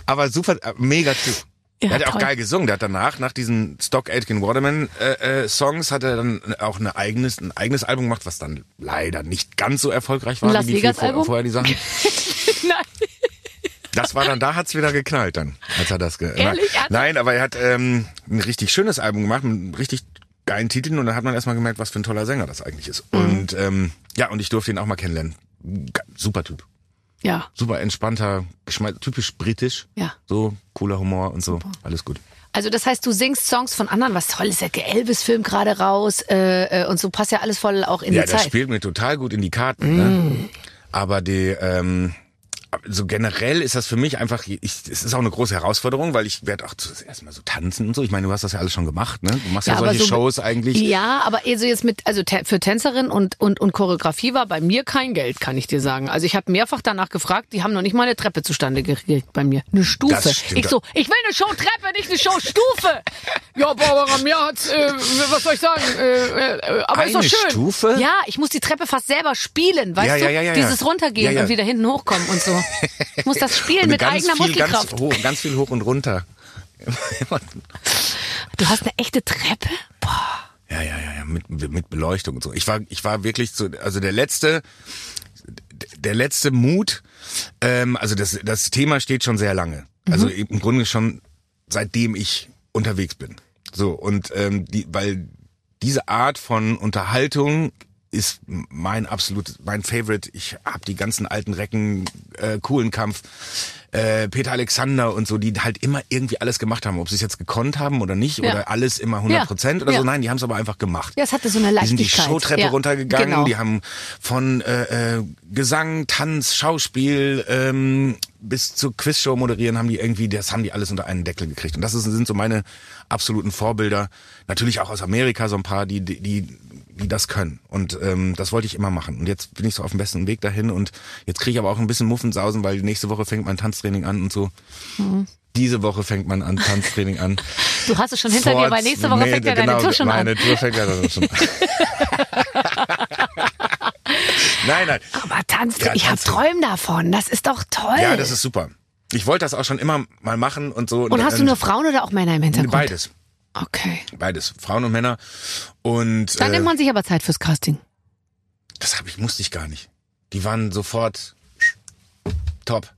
Aber super, äh, mega Typ. Ja, der hat toll. auch geil gesungen. Der hat danach, nach diesen Stock Aitken Waterman äh, äh, Songs, hat er dann auch eine eigenes, ein eigenes Album gemacht, was dann leider nicht ganz so erfolgreich war Las wie Vegas vor, vorher die Sachen. Nein. Das war dann, da hat's wieder geknallt dann, als er das ge Ehrlich? Nein, aber er hat ähm, ein richtig schönes Album gemacht, mit richtig geilen Titeln und dann hat man erstmal gemerkt, was für ein toller Sänger das eigentlich ist. Mhm. Und ähm, ja, und ich durfte ihn auch mal kennenlernen. Super Typ. Ja. Super entspannter, typisch britisch. Ja. So cooler Humor und so. Super. Alles gut. Also das heißt, du singst Songs von anderen, was toll ist, der Elvis-Film gerade raus äh, äh, und so passt ja alles voll auch in ja, die Zeit. Ja, das spielt mir total gut in die Karten. Ne? Mm. Ne? Aber die, ähm, so generell ist das für mich einfach, ich, es ist auch eine große Herausforderung, weil ich werde auch zuerst mal so tanzen und so. Ich meine, du hast das ja alles schon gemacht, ne? Du machst ja, ja solche so, Shows eigentlich. Ja, aber also jetzt mit, also für Tänzerin und, und, und Choreografie war bei mir kein Geld, kann ich dir sagen. Also ich habe mehrfach danach gefragt, die haben noch nicht mal eine Treppe zustande gekriegt bei mir. Eine Stufe. Ich so, ich will eine Show-Treppe, nicht eine Show-Stufe. ja, Barbara, mir hat's, äh, was soll ich sagen, äh, äh, aber eine ist doch schön. Stufe? Ja, ich muss die Treppe fast selber spielen, weißt ja, du? Ja, ja, ja, Dieses runtergehen und wieder hinten hochkommen und so. Ich muss das spielen mit eigener viel, Muskelkraft. Ganz, hoch, ganz viel hoch und runter. du hast eine echte Treppe? Boah. Ja, ja, ja, ja, mit, mit Beleuchtung und so. Ich war, ich war wirklich so, also der letzte, der letzte Mut, ähm, also das, das Thema steht schon sehr lange. Also mhm. im Grunde schon seitdem ich unterwegs bin. So, und ähm, die, weil diese Art von Unterhaltung ist mein absolut, mein Favorite. Ich habe die ganzen alten Recken, äh, coolen Kampf, äh, Peter Alexander und so, die halt immer irgendwie alles gemacht haben. Ob sie es jetzt gekonnt haben oder nicht ja. oder alles immer 100 Prozent ja. oder so. Nein, die haben es aber einfach gemacht. Ja, es hatte so eine Leichtigkeit. Die sind die Showtreppe runtergegangen. Genau. Die haben von äh, äh, Gesang, Tanz, Schauspiel ähm, bis zur Quizshow moderieren, haben die irgendwie, das haben die alles unter einen Deckel gekriegt. Und das ist, sind so meine absoluten Vorbilder. Natürlich auch aus Amerika so ein paar, die, die, die die das können. Und ähm, das wollte ich immer machen. Und jetzt bin ich so auf dem besten Weg dahin und jetzt kriege ich aber auch ein bisschen Muffensausen, weil nächste Woche fängt mein Tanztraining an und so. Mhm. Diese Woche fängt mein Tanztraining an. Du hast es schon hinter Fort, dir, weil nächste Woche nee, fängt ja genau, deine Tour schon meine an. Tour fängt ja schon an. nein, nein. Aber Tanz, ja, ich habe Träume davon. Das ist doch toll. Ja, das ist super. Ich wollte das auch schon immer mal machen und so. Und, und hast du nur Frauen oder auch Männer im Hintergrund? Beides. Okay. Beides, Frauen und Männer. Und dann äh, nimmt man sich aber Zeit fürs Casting. Das habe ich musste ich gar nicht. Die waren sofort top.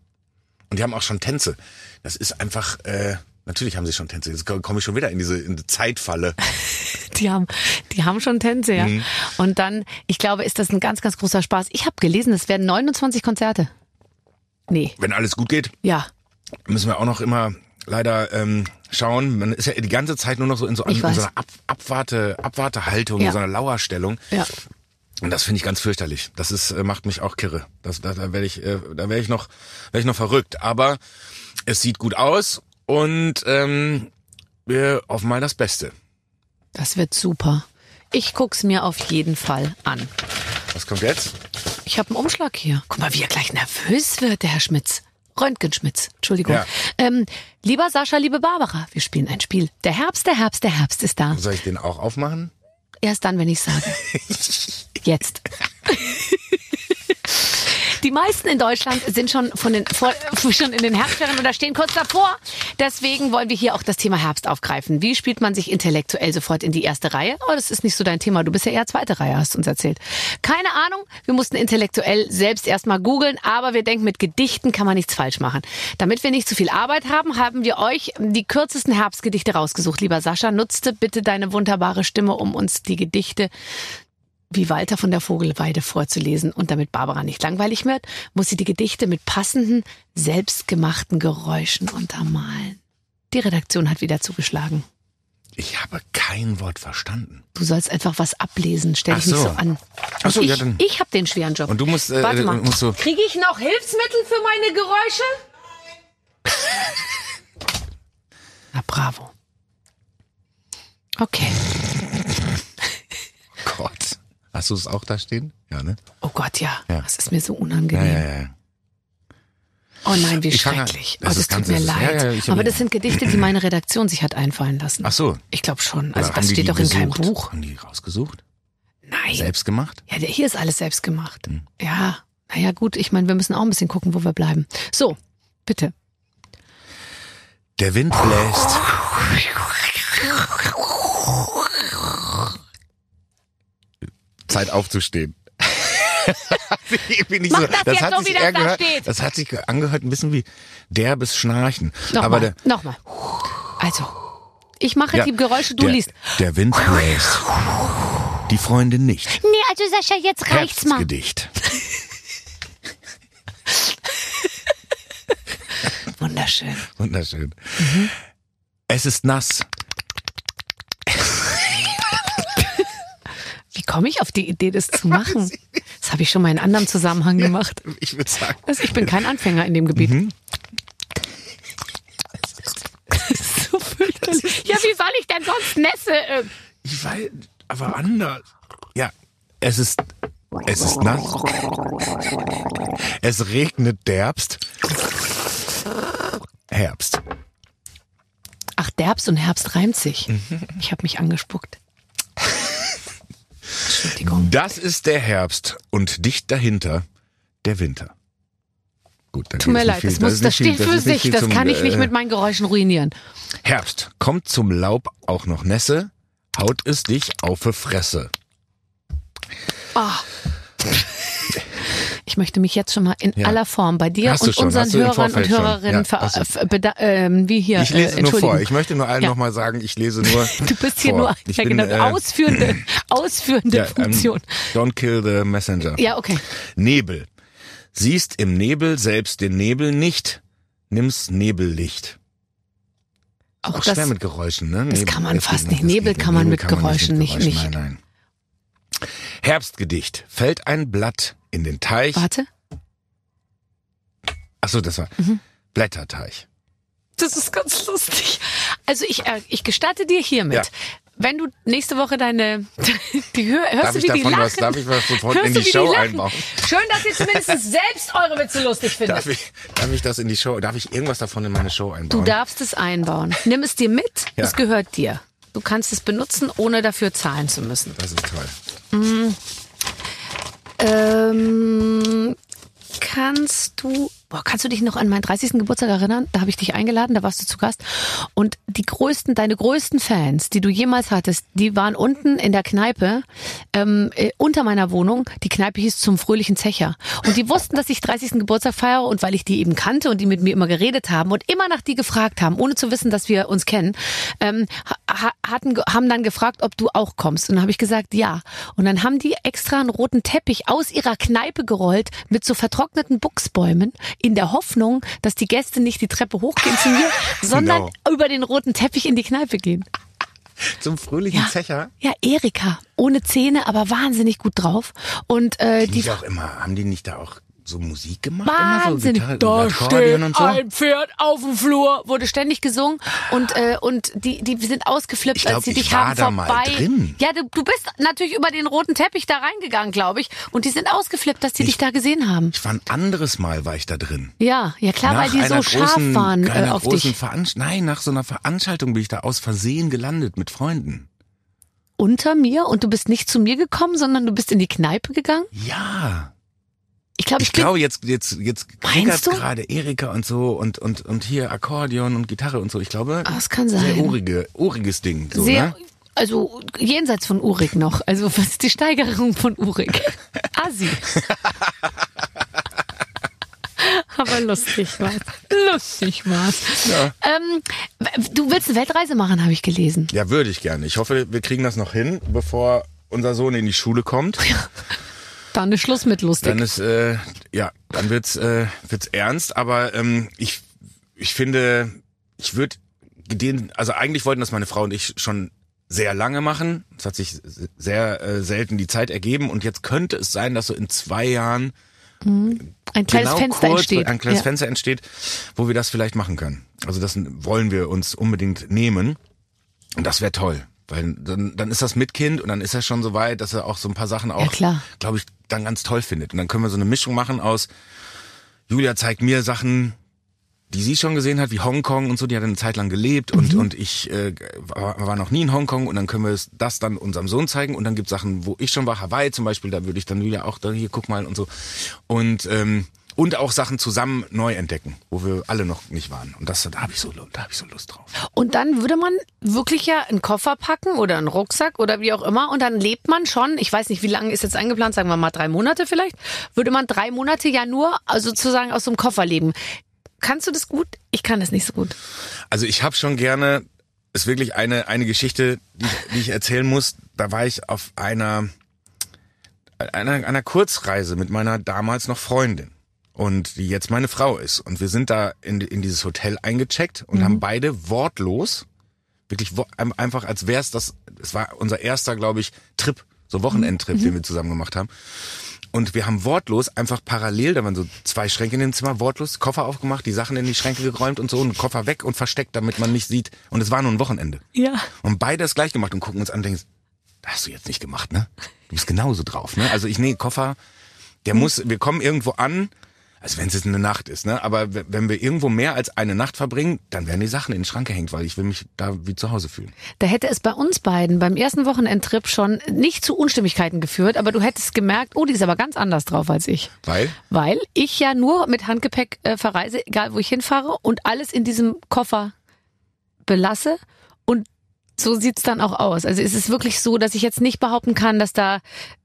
Und die haben auch schon Tänze. Das ist einfach äh, natürlich haben sie schon Tänze. Jetzt komme ich schon wieder in diese, in die Zeitfalle. die haben die haben schon Tänze, ja. Mhm. Und dann, ich glaube, ist das ein ganz ganz großer Spaß. Ich habe gelesen, es werden 29 Konzerte. Nee. Wenn alles gut geht? Ja. Müssen wir auch noch immer leider ähm, schauen. Man ist ja die ganze Zeit nur noch so in so, in so einer Ab Abwarte, Abwartehaltung, ja. in so einer Lauerstellung. Ja. Und das finde ich ganz fürchterlich. Das ist äh, macht mich auch kirre. Das, da da werde ich, äh, da werde ich noch, werde ich noch verrückt. Aber es sieht gut aus und ähm, wir hoffen mal das Beste. Das wird super. Ich guck's mir auf jeden Fall an. Was kommt jetzt? Ich habe einen Umschlag hier. Guck mal, wie er gleich nervös wird, der Herr Schmitz. Röntgenschmitz, Entschuldigung. Ja. Ähm, lieber Sascha, liebe Barbara, wir spielen ein Spiel. Der Herbst, der Herbst, der Herbst ist da. Soll ich den auch aufmachen? Erst dann, wenn ich sage. Jetzt. Die meisten in Deutschland sind schon von den vor, schon in den Herbstferien oder stehen kurz davor. Deswegen wollen wir hier auch das Thema Herbst aufgreifen. Wie spielt man sich intellektuell sofort in die erste Reihe? Oh, das ist nicht so dein Thema. Du bist ja eher zweite Reihe, hast uns erzählt. Keine Ahnung. Wir mussten intellektuell selbst erstmal googeln, aber wir denken, mit Gedichten kann man nichts falsch machen. Damit wir nicht zu viel Arbeit haben, haben wir euch die kürzesten Herbstgedichte rausgesucht. Lieber Sascha, nutzte bitte deine wunderbare Stimme, um uns die Gedichte wie Walter von der Vogelweide vorzulesen. Und damit Barbara nicht langweilig wird, muss sie die Gedichte mit passenden, selbstgemachten Geräuschen untermalen. Die Redaktion hat wieder zugeschlagen. Ich habe kein Wort verstanden. Du sollst einfach was ablesen, stell dich so. nicht so an. Ach so, ich, ja, dann. Ich habe den schweren Job. Und du musst, äh, Warte mal. Musst so Kriege ich noch Hilfsmittel für meine Geräusche? Na bravo. Okay. Gott. Hast du es auch da stehen? Ja, ne? Oh Gott, ja. ja. Das ist mir so unangenehm. Ja, ja, ja. Oh nein, wie ich schrecklich. Fange, das, oh, das tut mir leid. Ja, ja, Aber das sind Gedichte, die meine Redaktion sich hat einfallen lassen. Ach so. Ich glaube schon. Also das steht doch in keinem Buch. Haben die rausgesucht? Nein. Selbst gemacht? Ja, hier ist alles selbst gemacht. Hm. Ja, naja gut, ich meine, wir müssen auch ein bisschen gucken, wo wir bleiben. So, bitte. Der Wind bläst. Zeit aufzustehen. Mach so, das, das hat so, sich eher da gehört, steht. das hat sich angehört ein bisschen wie derbes Schnarchen. Nochmal, Aber der, nochmal. Also, ich mache ja, die Geräusche, du der, liest. Der Wind bläst. Die Freundin nicht. Nee, also Sascha, jetzt reicht's mal. Gedicht. Wunderschön. Wunderschön. Mhm. Es ist nass. Komme ich auf die Idee, das zu machen? Das habe ich schon mal in einem anderen Zusammenhang gemacht. Ja, ich würde sagen. Also ich bin kein Anfänger in dem Gebiet. Mhm. so fürchterlich. Ja, wie soll ich denn sonst Nässe? Ich weiß, aber anders. Ja, es ist, es ist nass. Es regnet derbst. Herbst. Ach, Derbst und Herbst reimt sich. Mhm. Ich habe mich angespuckt. Entschuldigung. Das ist der Herbst und dicht dahinter der Winter. Gut, dann Tut mir leid, viel, das, muss, das, steht viel, für das sich, das zum, kann ich nicht äh, mit meinen Geräuschen ruinieren. Herbst, kommt zum Laub auch noch Nässe, haut es dich auf die Fresse. Oh. Ich möchte mich jetzt schon mal in ja. aller Form bei dir und unseren Hörern und Hörerinnen ja, äh, wie hier. Ich lese äh, nur vor. Ich möchte nur allen ja. nochmal sagen, ich lese nur. Du bist hier vor. nur ich ja, bin, genau, äh, ausführende, ausführende ja, ähm, Funktion. Um, don't kill the messenger. Ja, okay. Nebel. Siehst im Nebel selbst den Nebel nicht, nimm's Nebellicht. Auch, auch das, schwer mit Geräuschen, ne? Das Nebel, kann man fast nicht. Nebel kann man mit Geräuschen nicht. Nicht, nicht. Nein, nein. Herbstgedicht. Fällt ein Blatt in den Teich. Warte. Ach so, das war mhm. Blätterteich. Das ist ganz lustig. Also ich, äh, ich gestatte dir hiermit. Ja. Wenn du nächste Woche deine, die hör, hörst darf du, wie die lachen? Was, darf ich was sofort hörst in die Show die einbauen? Schön, dass ihr zumindest selbst eure Witze lustig findet. Darf ich, darf ich das in die Show, darf ich irgendwas davon in meine Show einbauen? Du darfst es einbauen. Nimm es dir mit, ja. es gehört dir. Du kannst es benutzen, ohne dafür zahlen zu müssen. Das ist toll. Mhm. Ähm, kannst du Boah, kannst du dich noch an meinen 30. Geburtstag erinnern? Da habe ich dich eingeladen, da warst du zu Gast. Und die größten, deine größten Fans, die du jemals hattest, die waren unten in der Kneipe ähm, äh, unter meiner Wohnung. Die Kneipe hieß zum fröhlichen Zecher. Und die wussten, dass ich 30. Geburtstag feiere und weil ich die eben kannte und die mit mir immer geredet haben und immer nach die gefragt haben, ohne zu wissen, dass wir uns kennen, ähm, hatten, haben dann gefragt, ob du auch kommst. Und dann habe ich gesagt, ja. Und dann haben die extra einen roten Teppich aus ihrer Kneipe gerollt mit so vertrockneten Buchsbäumen in der Hoffnung, dass die Gäste nicht die Treppe hochgehen zu mir, sondern no. über den roten Teppich in die Kneipe gehen. Zum fröhlichen ja, Zecher? Ja, Erika. Ohne Zähne, aber wahnsinnig gut drauf. Und äh, die, die auch immer, haben die nicht da auch so Musik gemacht? Wahnsinnig. Immer so Gitarre, da steht so? ein Pferd auf dem Flur, wurde ständig gesungen und äh, und die die sind ausgeflippt, ich glaub, als sie dich war haben da vorbei. Mal drin. Ja, du, du bist natürlich über den roten Teppich da reingegangen, glaube ich, und die sind ausgeflippt, dass die ich, dich da gesehen haben. Ich war ein anderes Mal war ich da drin. Ja, ja klar, nach weil die so scharf großen, waren äh, auf dich. Veranst Nein, nach so einer Veranstaltung bin ich da aus Versehen gelandet mit Freunden unter mir und du bist nicht zu mir gekommen, sondern du bist in die Kneipe gegangen? Ja. Ich glaube, ich, ich glaube jetzt jetzt jetzt klickert gerade Erika und so und und und hier Akkordeon und Gitarre und so. Ich glaube, ah, das kann sein. Sehr urige, uriges Ding. So, sehr, ne? also jenseits von urig noch. Also was ist die Steigerung von urig? Asi. Aber lustig war's. Lustig war's. Ja. Ähm, du willst eine Weltreise machen, habe ich gelesen. Ja, würde ich gerne. Ich hoffe, wir kriegen das noch hin, bevor unser Sohn in die Schule kommt. Ja. Dann ist Schluss mit lustig. Dann ist äh, ja, dann wird's äh, wird's ernst. Aber ähm, ich ich finde, ich würde den, also eigentlich wollten das meine Frau und ich schon sehr lange machen. Es hat sich sehr äh, selten die Zeit ergeben und jetzt könnte es sein, dass so in zwei Jahren mhm. ein kleines genau Fenster kurz, entsteht, ein kleines ja. Fenster entsteht, wo wir das vielleicht machen können. Also das wollen wir uns unbedingt nehmen und das wäre toll. Weil dann, dann ist das mit Kind und dann ist er schon so weit, dass er auch so ein paar Sachen auch, ja, glaube ich, dann ganz toll findet. Und dann können wir so eine Mischung machen aus, Julia zeigt mir Sachen, die sie schon gesehen hat, wie Hongkong und so, die hat eine Zeit lang gelebt und, mhm. und ich äh, war, war noch nie in Hongkong und dann können wir das dann unserem Sohn zeigen und dann gibt Sachen, wo ich schon war, Hawaii zum Beispiel, da würde ich dann Julia auch, da hier guck mal und so. Und ähm, und auch Sachen zusammen neu entdecken, wo wir alle noch nicht waren. Und das, da habe ich so, da habe ich so Lust drauf. Und dann würde man wirklich ja einen Koffer packen oder einen Rucksack oder wie auch immer und dann lebt man schon. Ich weiß nicht, wie lange ist jetzt eingeplant? Sagen wir mal drei Monate vielleicht. Würde man drei Monate ja nur also sozusagen aus so einem Koffer leben. Kannst du das gut? Ich kann das nicht so gut. Also ich habe schon gerne, ist wirklich eine eine Geschichte, die ich, die ich erzählen muss. Da war ich auf einer einer, einer Kurzreise mit meiner damals noch Freundin und die jetzt meine Frau ist. Und wir sind da in, in dieses Hotel eingecheckt und mhm. haben beide wortlos, wirklich wo, einfach als wär's das, es war unser erster, glaube ich, Trip, so Wochenendtrip, mhm. den wir zusammen gemacht haben. Und wir haben wortlos einfach parallel, da waren so zwei Schränke in dem Zimmer, wortlos Koffer aufgemacht, die Sachen in die Schränke geräumt und so und Koffer weg und versteckt, damit man nicht sieht. Und es war nur ein Wochenende. Ja. Und beide das gleich gemacht und gucken uns an und denken, das hast du jetzt nicht gemacht, ne? Du bist genauso drauf, ne? Also ich, nee, Koffer, der mhm. muss, wir kommen irgendwo an, also wenn es jetzt eine Nacht ist, ne? Aber wenn wir irgendwo mehr als eine Nacht verbringen, dann werden die Sachen in den Schrank gehängt, weil ich will mich da wie zu Hause fühlen. Da hätte es bei uns beiden beim ersten Wochenendtrip schon nicht zu Unstimmigkeiten geführt, aber du hättest gemerkt, oh, die ist aber ganz anders drauf als ich. Weil? Weil ich ja nur mit Handgepäck äh, verreise, egal wo ich hinfahre und alles in diesem Koffer belasse so sieht's dann auch aus. Also es ist wirklich so, dass ich jetzt nicht behaupten kann, dass da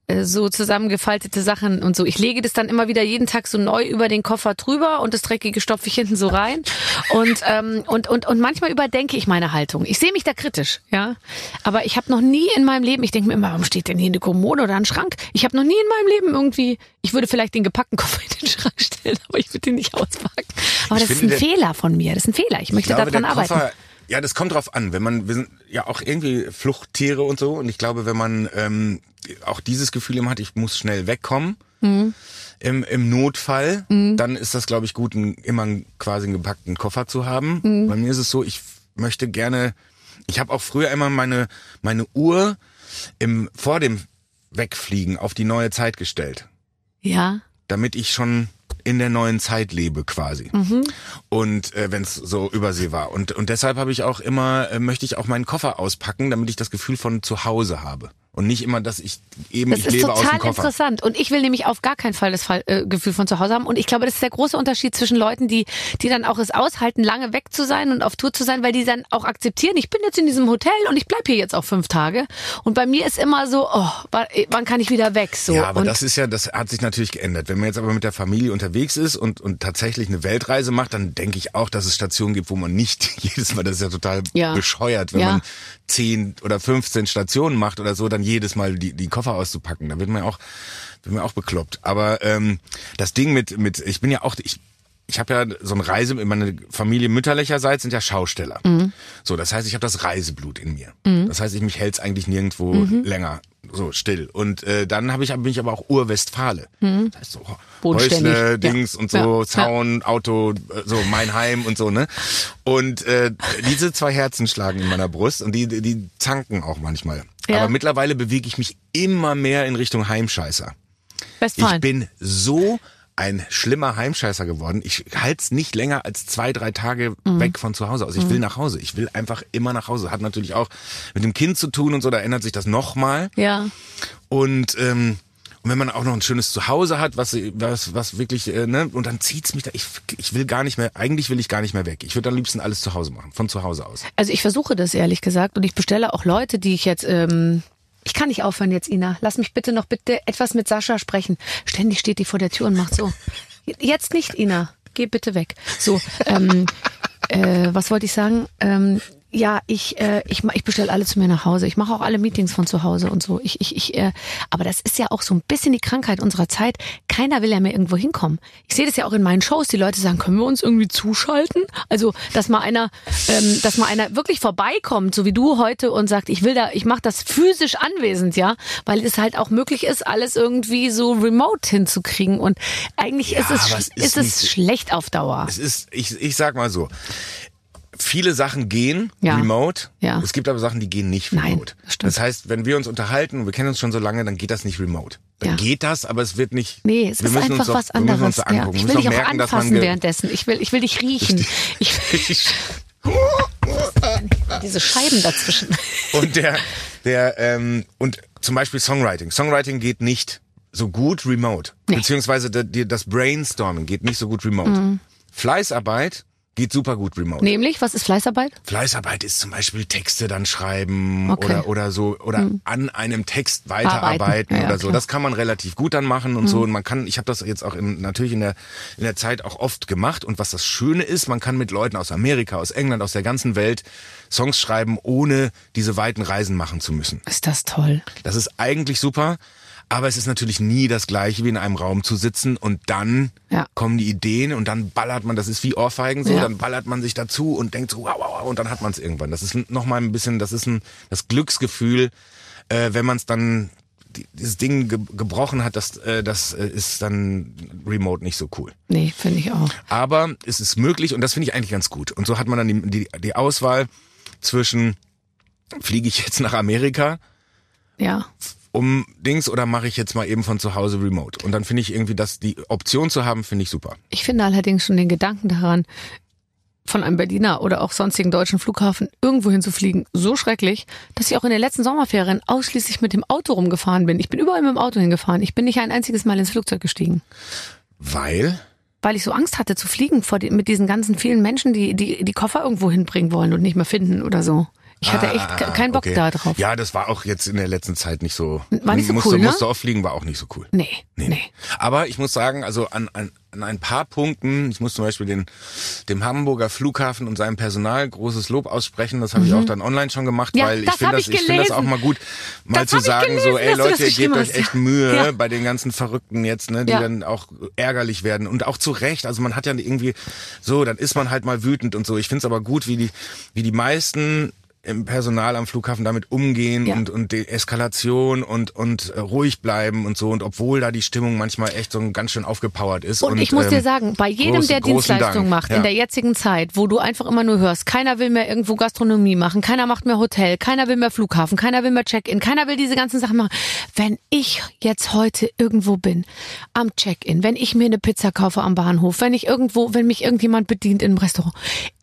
äh, so zusammengefaltete Sachen und so. Ich lege das dann immer wieder jeden Tag so neu über den Koffer drüber und das Dreckige stopfe ich hinten so rein. Und, ähm, und, und, und manchmal überdenke ich meine Haltung. Ich sehe mich da kritisch, ja. Aber ich habe noch nie in meinem Leben, ich denke mir immer, warum steht denn hier eine Kommode oder ein Schrank? Ich habe noch nie in meinem Leben irgendwie, ich würde vielleicht den gepackten Koffer in den Schrank stellen, aber ich würde den nicht auspacken. Aber ich das ist ein Fehler von mir. Das ist ein Fehler. Ich möchte ich glaube, daran arbeiten. Ja, das kommt drauf an. Wenn man, wir sind ja auch irgendwie Fluchttiere und so. Und ich glaube, wenn man ähm, auch dieses Gefühl immer hat, ich muss schnell wegkommen, mhm. im, im Notfall, mhm. dann ist das, glaube ich, gut, ein, immer einen, quasi einen gepackten Koffer zu haben. Mhm. Bei mir ist es so, ich möchte gerne, ich habe auch früher immer meine, meine Uhr im, vor dem Wegfliegen auf die neue Zeit gestellt. Ja. Damit ich schon in der neuen Zeit lebe quasi. Mhm. Und äh, wenn es so Übersee war. Und, und deshalb habe ich auch immer, äh, möchte ich auch meinen Koffer auspacken, damit ich das Gefühl von zu Hause habe und nicht immer, dass ich eben das ich lebe aus dem Koffer. Das ist total interessant und ich will nämlich auf gar keinen Fall das Fall, äh, Gefühl von zu Hause haben und ich glaube, das ist der große Unterschied zwischen Leuten, die die dann auch es aushalten, lange weg zu sein und auf Tour zu sein, weil die dann auch akzeptieren, ich bin jetzt in diesem Hotel und ich bleib hier jetzt auch fünf Tage und bei mir ist immer so, oh, wann kann ich wieder weg so. Ja, aber und das ist ja, das hat sich natürlich geändert. Wenn man jetzt aber mit der Familie unterwegs ist und und tatsächlich eine Weltreise macht, dann denke ich auch, dass es Stationen gibt, wo man nicht jedes Mal, das ist ja total ja. bescheuert, wenn ja. man zehn oder 15 Stationen macht oder so, dann jedes Mal die, die Koffer auszupacken. Da wird man auch, wird man auch bekloppt. Aber ähm, das Ding mit, mit, ich bin ja auch, ich, ich habe ja so eine Reise, meine Familie mütterlicherseits sind ja Schausteller. Mhm. So, das heißt, ich habe das Reiseblut in mir. Mhm. Das heißt, ich mich hält's eigentlich nirgendwo mhm. länger so still. Und äh, dann habe ich bin ich aber auch Urwestfale. Mhm. Das heißt so Häusle, Dings ja. und so, ja. Zaun, ja. Auto, äh, so mein Heim und so, ne? Und äh, diese zwei Herzen schlagen in meiner Brust und die, die zanken auch manchmal. Ja. Aber mittlerweile bewege ich mich immer mehr in Richtung Heimscheißer. Ich bin so ein schlimmer Heimscheißer geworden. Ich halte es nicht länger als zwei, drei Tage mhm. weg von zu Hause aus. Ich mhm. will nach Hause. Ich will einfach immer nach Hause. Hat natürlich auch mit dem Kind zu tun und so, da ändert sich das nochmal. Ja. Und, ähm, und wenn man auch noch ein schönes Zuhause hat, was, was, was wirklich, äh, ne, und dann zieht's mich da, ich, ich will gar nicht mehr, eigentlich will ich gar nicht mehr weg. Ich würde am liebsten alles zu Hause machen, von zu Hause aus. Also ich versuche das ehrlich gesagt und ich bestelle auch Leute, die ich jetzt, ähm, ich kann nicht aufhören jetzt, Ina. Lass mich bitte noch bitte etwas mit Sascha sprechen. Ständig steht die vor der Tür und macht so. Jetzt nicht, Ina. Geh bitte weg. So, ähm, äh, was wollte ich sagen? Ähm, ja, ich, äh, ich, ich bestelle alle zu mir nach Hause. Ich mache auch alle Meetings von zu Hause und so. Ich, ich, ich, äh, aber das ist ja auch so ein bisschen die Krankheit unserer Zeit. Keiner will ja mehr irgendwo hinkommen. Ich sehe das ja auch in meinen Shows. Die Leute sagen, können wir uns irgendwie zuschalten? Also, dass mal einer, ähm, dass mal einer wirklich vorbeikommt, so wie du heute und sagt, ich will da, ich mache das physisch anwesend, ja, weil es halt auch möglich ist, alles irgendwie so remote hinzukriegen. Und eigentlich ja, ist es, ist, ist es schlecht auf Dauer. Es ist, ich, ich sag mal so viele Sachen gehen ja. remote. Ja. Es gibt aber Sachen, die gehen nicht remote. Nein, das, das, heißt, wenn wir uns unterhalten, wir kennen uns schon so lange, dann geht das nicht remote. Dann ja. geht das, aber es wird nicht. Nee, es ist einfach was doch, anderes. Ja. Ich will dich auch merken, anfassen währenddessen. Ich will, ich will dich riechen. Ich, ich diese Scheiben dazwischen. Und der, der, ähm, und zum Beispiel Songwriting. Songwriting geht nicht so gut remote. Nee. Beziehungsweise das Brainstorming geht nicht so gut remote. Mhm. Fleißarbeit Geht super gut remote. Nämlich, was ist Fleißarbeit? Fleißarbeit ist zum Beispiel Texte dann schreiben okay. oder oder so oder hm. an einem Text weiterarbeiten ja, oder so. Klar. Das kann man relativ gut dann machen und hm. so. Und man kann, ich habe das jetzt auch in, natürlich in der in der Zeit auch oft gemacht. Und was das Schöne ist, man kann mit Leuten aus Amerika, aus England, aus der ganzen Welt Songs schreiben, ohne diese weiten Reisen machen zu müssen. Ist das toll? Das ist eigentlich super. Aber es ist natürlich nie das gleiche, wie in einem Raum zu sitzen und dann ja. kommen die Ideen und dann ballert man, das ist wie Ohrfeigen so, ja. dann ballert man sich dazu und denkt so, wow, wow, wow und dann hat man es irgendwann. Das ist nochmal ein bisschen, das ist ein, das Glücksgefühl, äh, wenn man es dann dieses Ding ge gebrochen hat, das, äh, das äh, ist dann remote nicht so cool. Nee, finde ich auch. Aber es ist möglich und das finde ich eigentlich ganz gut. Und so hat man dann die, die, die Auswahl zwischen, fliege ich jetzt nach Amerika? Ja um Dings oder mache ich jetzt mal eben von zu Hause remote? Und dann finde ich irgendwie, dass die Option zu haben, finde ich super. Ich finde allerdings schon den Gedanken daran, von einem Berliner oder auch sonstigen deutschen Flughafen irgendwo hinzufliegen, so schrecklich, dass ich auch in den letzten Sommerferien ausschließlich mit dem Auto rumgefahren bin. Ich bin überall mit dem Auto hingefahren. Ich bin nicht ein einziges Mal ins Flugzeug gestiegen. Weil? Weil ich so Angst hatte zu fliegen vor die, mit diesen ganzen vielen Menschen, die, die die Koffer irgendwo hinbringen wollen und nicht mehr finden oder so. Ich hatte echt ah, keinen Bock okay. da drauf. Ja, das war auch jetzt in der letzten Zeit nicht so. War nicht so musste, cool, ne? Musste auffliegen, war auch nicht so cool. Nee, nee. nee. Aber ich muss sagen, also an, an, an ein paar Punkten, ich muss zum Beispiel den, dem Hamburger Flughafen und seinem Personal großes Lob aussprechen. Das habe mhm. ich auch dann online schon gemacht, ja, weil ich finde das, ich, finde das auch mal gut, mal das zu sagen, gelesen, so, ey Leute, ihr gebt euch echt Mühe ja. bei den ganzen Verrückten jetzt, ne, die ja. dann auch ärgerlich werden und auch zu Recht. Also man hat ja irgendwie so, dann ist man halt mal wütend und so. Ich finde es aber gut, wie die, wie die meisten im Personal am Flughafen damit umgehen ja. und und die Eskalation und und äh, ruhig bleiben und so und obwohl da die Stimmung manchmal echt so ganz schön aufgepowert ist und, und ich muss ähm, dir sagen bei jedem groß, der Dienstleistung Dank. macht ja. in der jetzigen Zeit wo du einfach immer nur hörst keiner will mehr irgendwo Gastronomie machen keiner macht mehr Hotel keiner will mehr Flughafen keiner will mehr Check-in keiner will diese ganzen Sachen machen wenn ich jetzt heute irgendwo bin am Check-in wenn ich mir eine Pizza kaufe am Bahnhof wenn ich irgendwo wenn mich irgendjemand bedient im Restaurant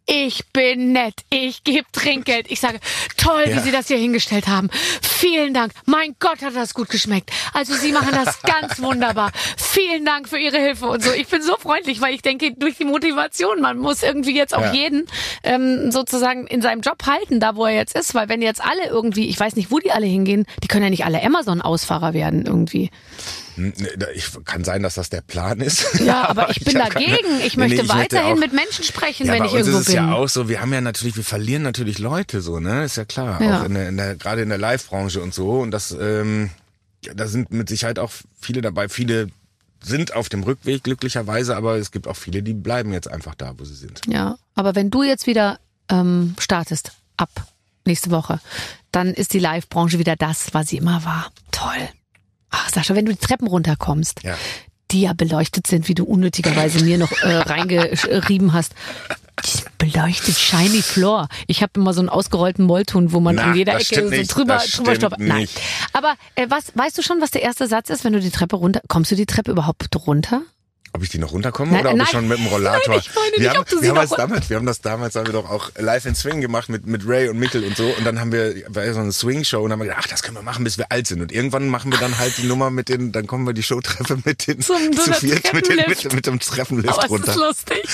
ich bin nett, ich gebe Trinkgeld. Ich sage, toll, ja. wie Sie das hier hingestellt haben. Vielen Dank. Mein Gott, hat das gut geschmeckt. Also Sie machen das ganz wunderbar. Vielen Dank für Ihre Hilfe und so. Ich bin so freundlich, weil ich denke, durch die Motivation, man muss irgendwie jetzt auch ja. jeden ähm, sozusagen in seinem Job halten, da wo er jetzt ist. Weil wenn jetzt alle irgendwie, ich weiß nicht, wo die alle hingehen, die können ja nicht alle Amazon-Ausfahrer werden irgendwie. Hm, ich, kann sein, dass das der Plan ist. Ja, aber, ich bin ich dagegen. Keine, ich möchte nee, ich weiterhin auch, mit Menschen sprechen, ja, wenn ich irgendwo bin. Das ist ja auch so, wir haben ja natürlich, wir verlieren natürlich Leute so, ne? Ist ja klar. Ja. Auch in der, in der, gerade in der Live-Branche und so. Und das, ähm, da sind mit Sicherheit auch viele dabei. Viele sind auf dem Rückweg glücklicherweise, aber es gibt auch viele, die bleiben jetzt einfach da, wo sie sind. Ja, aber wenn du jetzt wieder ähm, startest, ab nächste Woche, dann ist die Live-Branche wieder das, was sie immer war. Toll. Ach, Sascha, wenn du die Treppen runterkommst, ja. die ja beleuchtet sind, wie du unnötigerweise mir noch äh, reingerieben hast. Beleuchtet Shiny Floor. Ich habe immer so einen ausgerollten Mollton, wo man Na, an jeder Ecke so nicht, drüber, drüber stoppt. Nein. Aber äh, was weißt du schon, was der erste Satz ist, wenn du die Treppe runter kommst du die Treppe überhaupt runter? Ob ich die noch runterkomme nein, oder ob nein, ich schon mit dem Rollator? Nein, wir nicht, haben, wir, haben das damals, wir haben das damals, haben wir doch auch live in Swing gemacht mit, mit Ray und Mikkel und so. Und dann haben wir, war so eine Swing-Show und dann haben wir gedacht, ach, das können wir machen, bis wir alt sind. Und irgendwann machen wir dann halt die Nummer mit den, dann kommen wir die Showtreffe mit den, Zum, zu viert, mit, den, mit, mit dem Treppenlift Aber runter. Das ist lustig.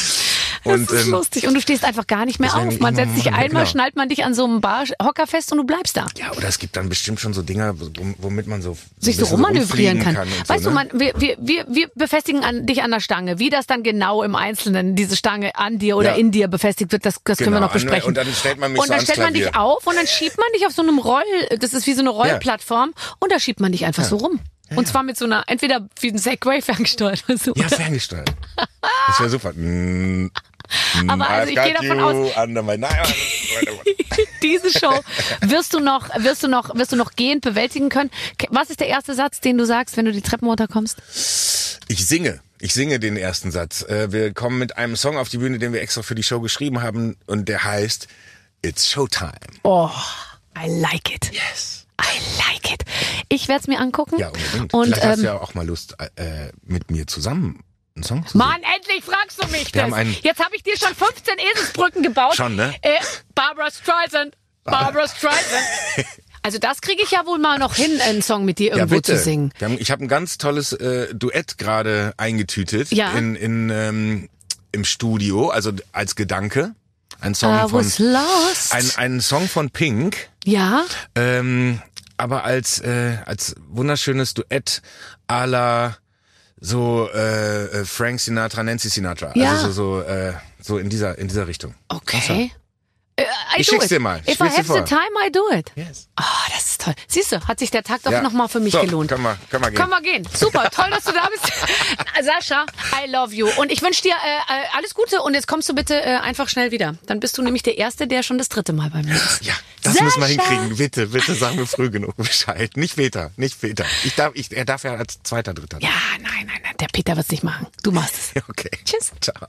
Und, das ist ähm, lustig. Und du stehst einfach gar nicht mehr auf. Man setzt dich einmal, genau. schnallt man dich an so einem Barhocker fest und du bleibst da. Ja, oder es gibt dann bestimmt schon so Dinger, womit man so sich so rummanövrieren kann. kann weißt so, du, ne? man, wir, wir, wir, befestigen an, dich an der Stange. Wie das dann genau im Einzelnen diese Stange an dir oder ja. in dir befestigt wird, das, das genau. können wir genau, noch besprechen. Und dann stellt man mich Und dann so stellt man dich auf und dann schiebt man dich auf so einem Roll, das ist wie so eine Rollplattform ja. und da schiebt man dich einfach ja. so rum. Und zwar mit so einer, entweder wie ein Segway ferngesteuert oder so. Ja, ferngesteuert. Das wäre super. Aber also ich gehe davon aus, diese Show wirst du noch, wirst du noch, wirst du noch gehend bewältigen können. Was ist der erste Satz, den du sagst, wenn du die Treppen runterkommst? Ich singe. Ich singe den ersten Satz. Äh, wir kommen mit einem Song auf die Bühne, den wir extra für die Show geschrieben haben und der heißt It's Showtime. Oh, I like it. Yes. I like it. Ich werde es mir angucken. Ja, unbedingt. Und, Vielleicht ähm, hast du ja auch mal Lust, äh, mit mir zusammen einen Song zu Mann, endlich fragst du mich das. Jetzt habe ich dir schon 15 Eselsbrücken gebaut. Schon, ne? Äh, Barbara Streisand. Barbara Streisand. Also das kriege ich ja wohl mal noch hin, einen Song mit dir irgendwo zu singen. Ich habe ein ganz tolles äh, Duett gerade eingetütet ja? in, in, ähm, im Studio, also als Gedanke. Ein Song I von lost. Ein, ein Song von Pink. Ja. Ähm, aber als äh, als wunderschönes Duett à la so äh, äh, Frank Sinatra, Nancy Sinatra. Ja. Also so so, äh, so in dieser in dieser Richtung. Okay. Uh, ich schick's dir mal. If I have the time, I do it. Yes. Oh, das ist toll. Siehst du, hat sich der Tag doch Ja. nochmal für mich so, gelohnt. Können wir, können wir gehen. Können wir gehen. Super, toll, dass du da bist. Sascha, I love you. Und ich wünsche dir äh, äh, alles Gute und jetzt kommst du bitte äh, einfach schnell wieder. Dann bist du nämlich der Erste, der schon das dritte Mal bei mir ist. Ja, das Sascha! müssen wir hinkriegen. Bitte, bitte sag mir früh genug Bescheid. Nicht später, nicht später. Ich darf, ich, er darf ja als zweiter, dritter. Ja, nein, nein, nein, der Peter wird's nicht machen. Du machst es. Okay. Tschüss. Ciao.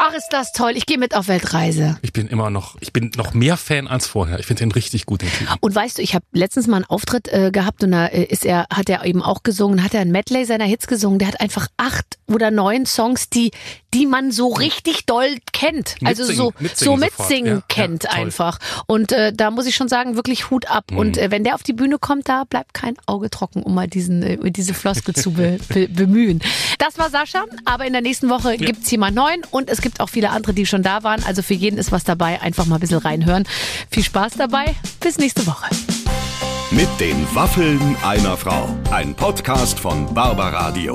Ach, ist das toll. Ich gehe mit auf Weltreise. Ich bin immer noch, ich bin noch mehr Fan als vorher. Ich finde den richtig gut, den Typen. Und weißt du, ich habe letztens mal einen Auftritt äh, gehabt und da äh, ist er, hat er eben auch gesungen, hat er ein Medley seiner Hits gesungen. Der hat einfach acht oder neun Songs, die, die man so richtig doll kennt. Also so, Mitsingen, so mitsingen sofort. Ja, kennt ja, einfach. Und äh, da muss ich schon sagen, wirklich Hut ab. Mhm. Und äh, wenn der auf die Bühne kommt, da bleibt kein Auge trocken, um mal diesen, äh, diese Floskel zu be, be, bemühen. Das war Sascha, aber in der nächsten Woche gibt's jemand neuen und es gibt auch viele andere, die schon da waren. Also für jeden ist was dabei. Einfach mal ein bisschen reinhören. Viel Spaß dabei. Bis nächste Woche. Mit den Waffeln einer Frau. Ein Podcast von Barbaradio.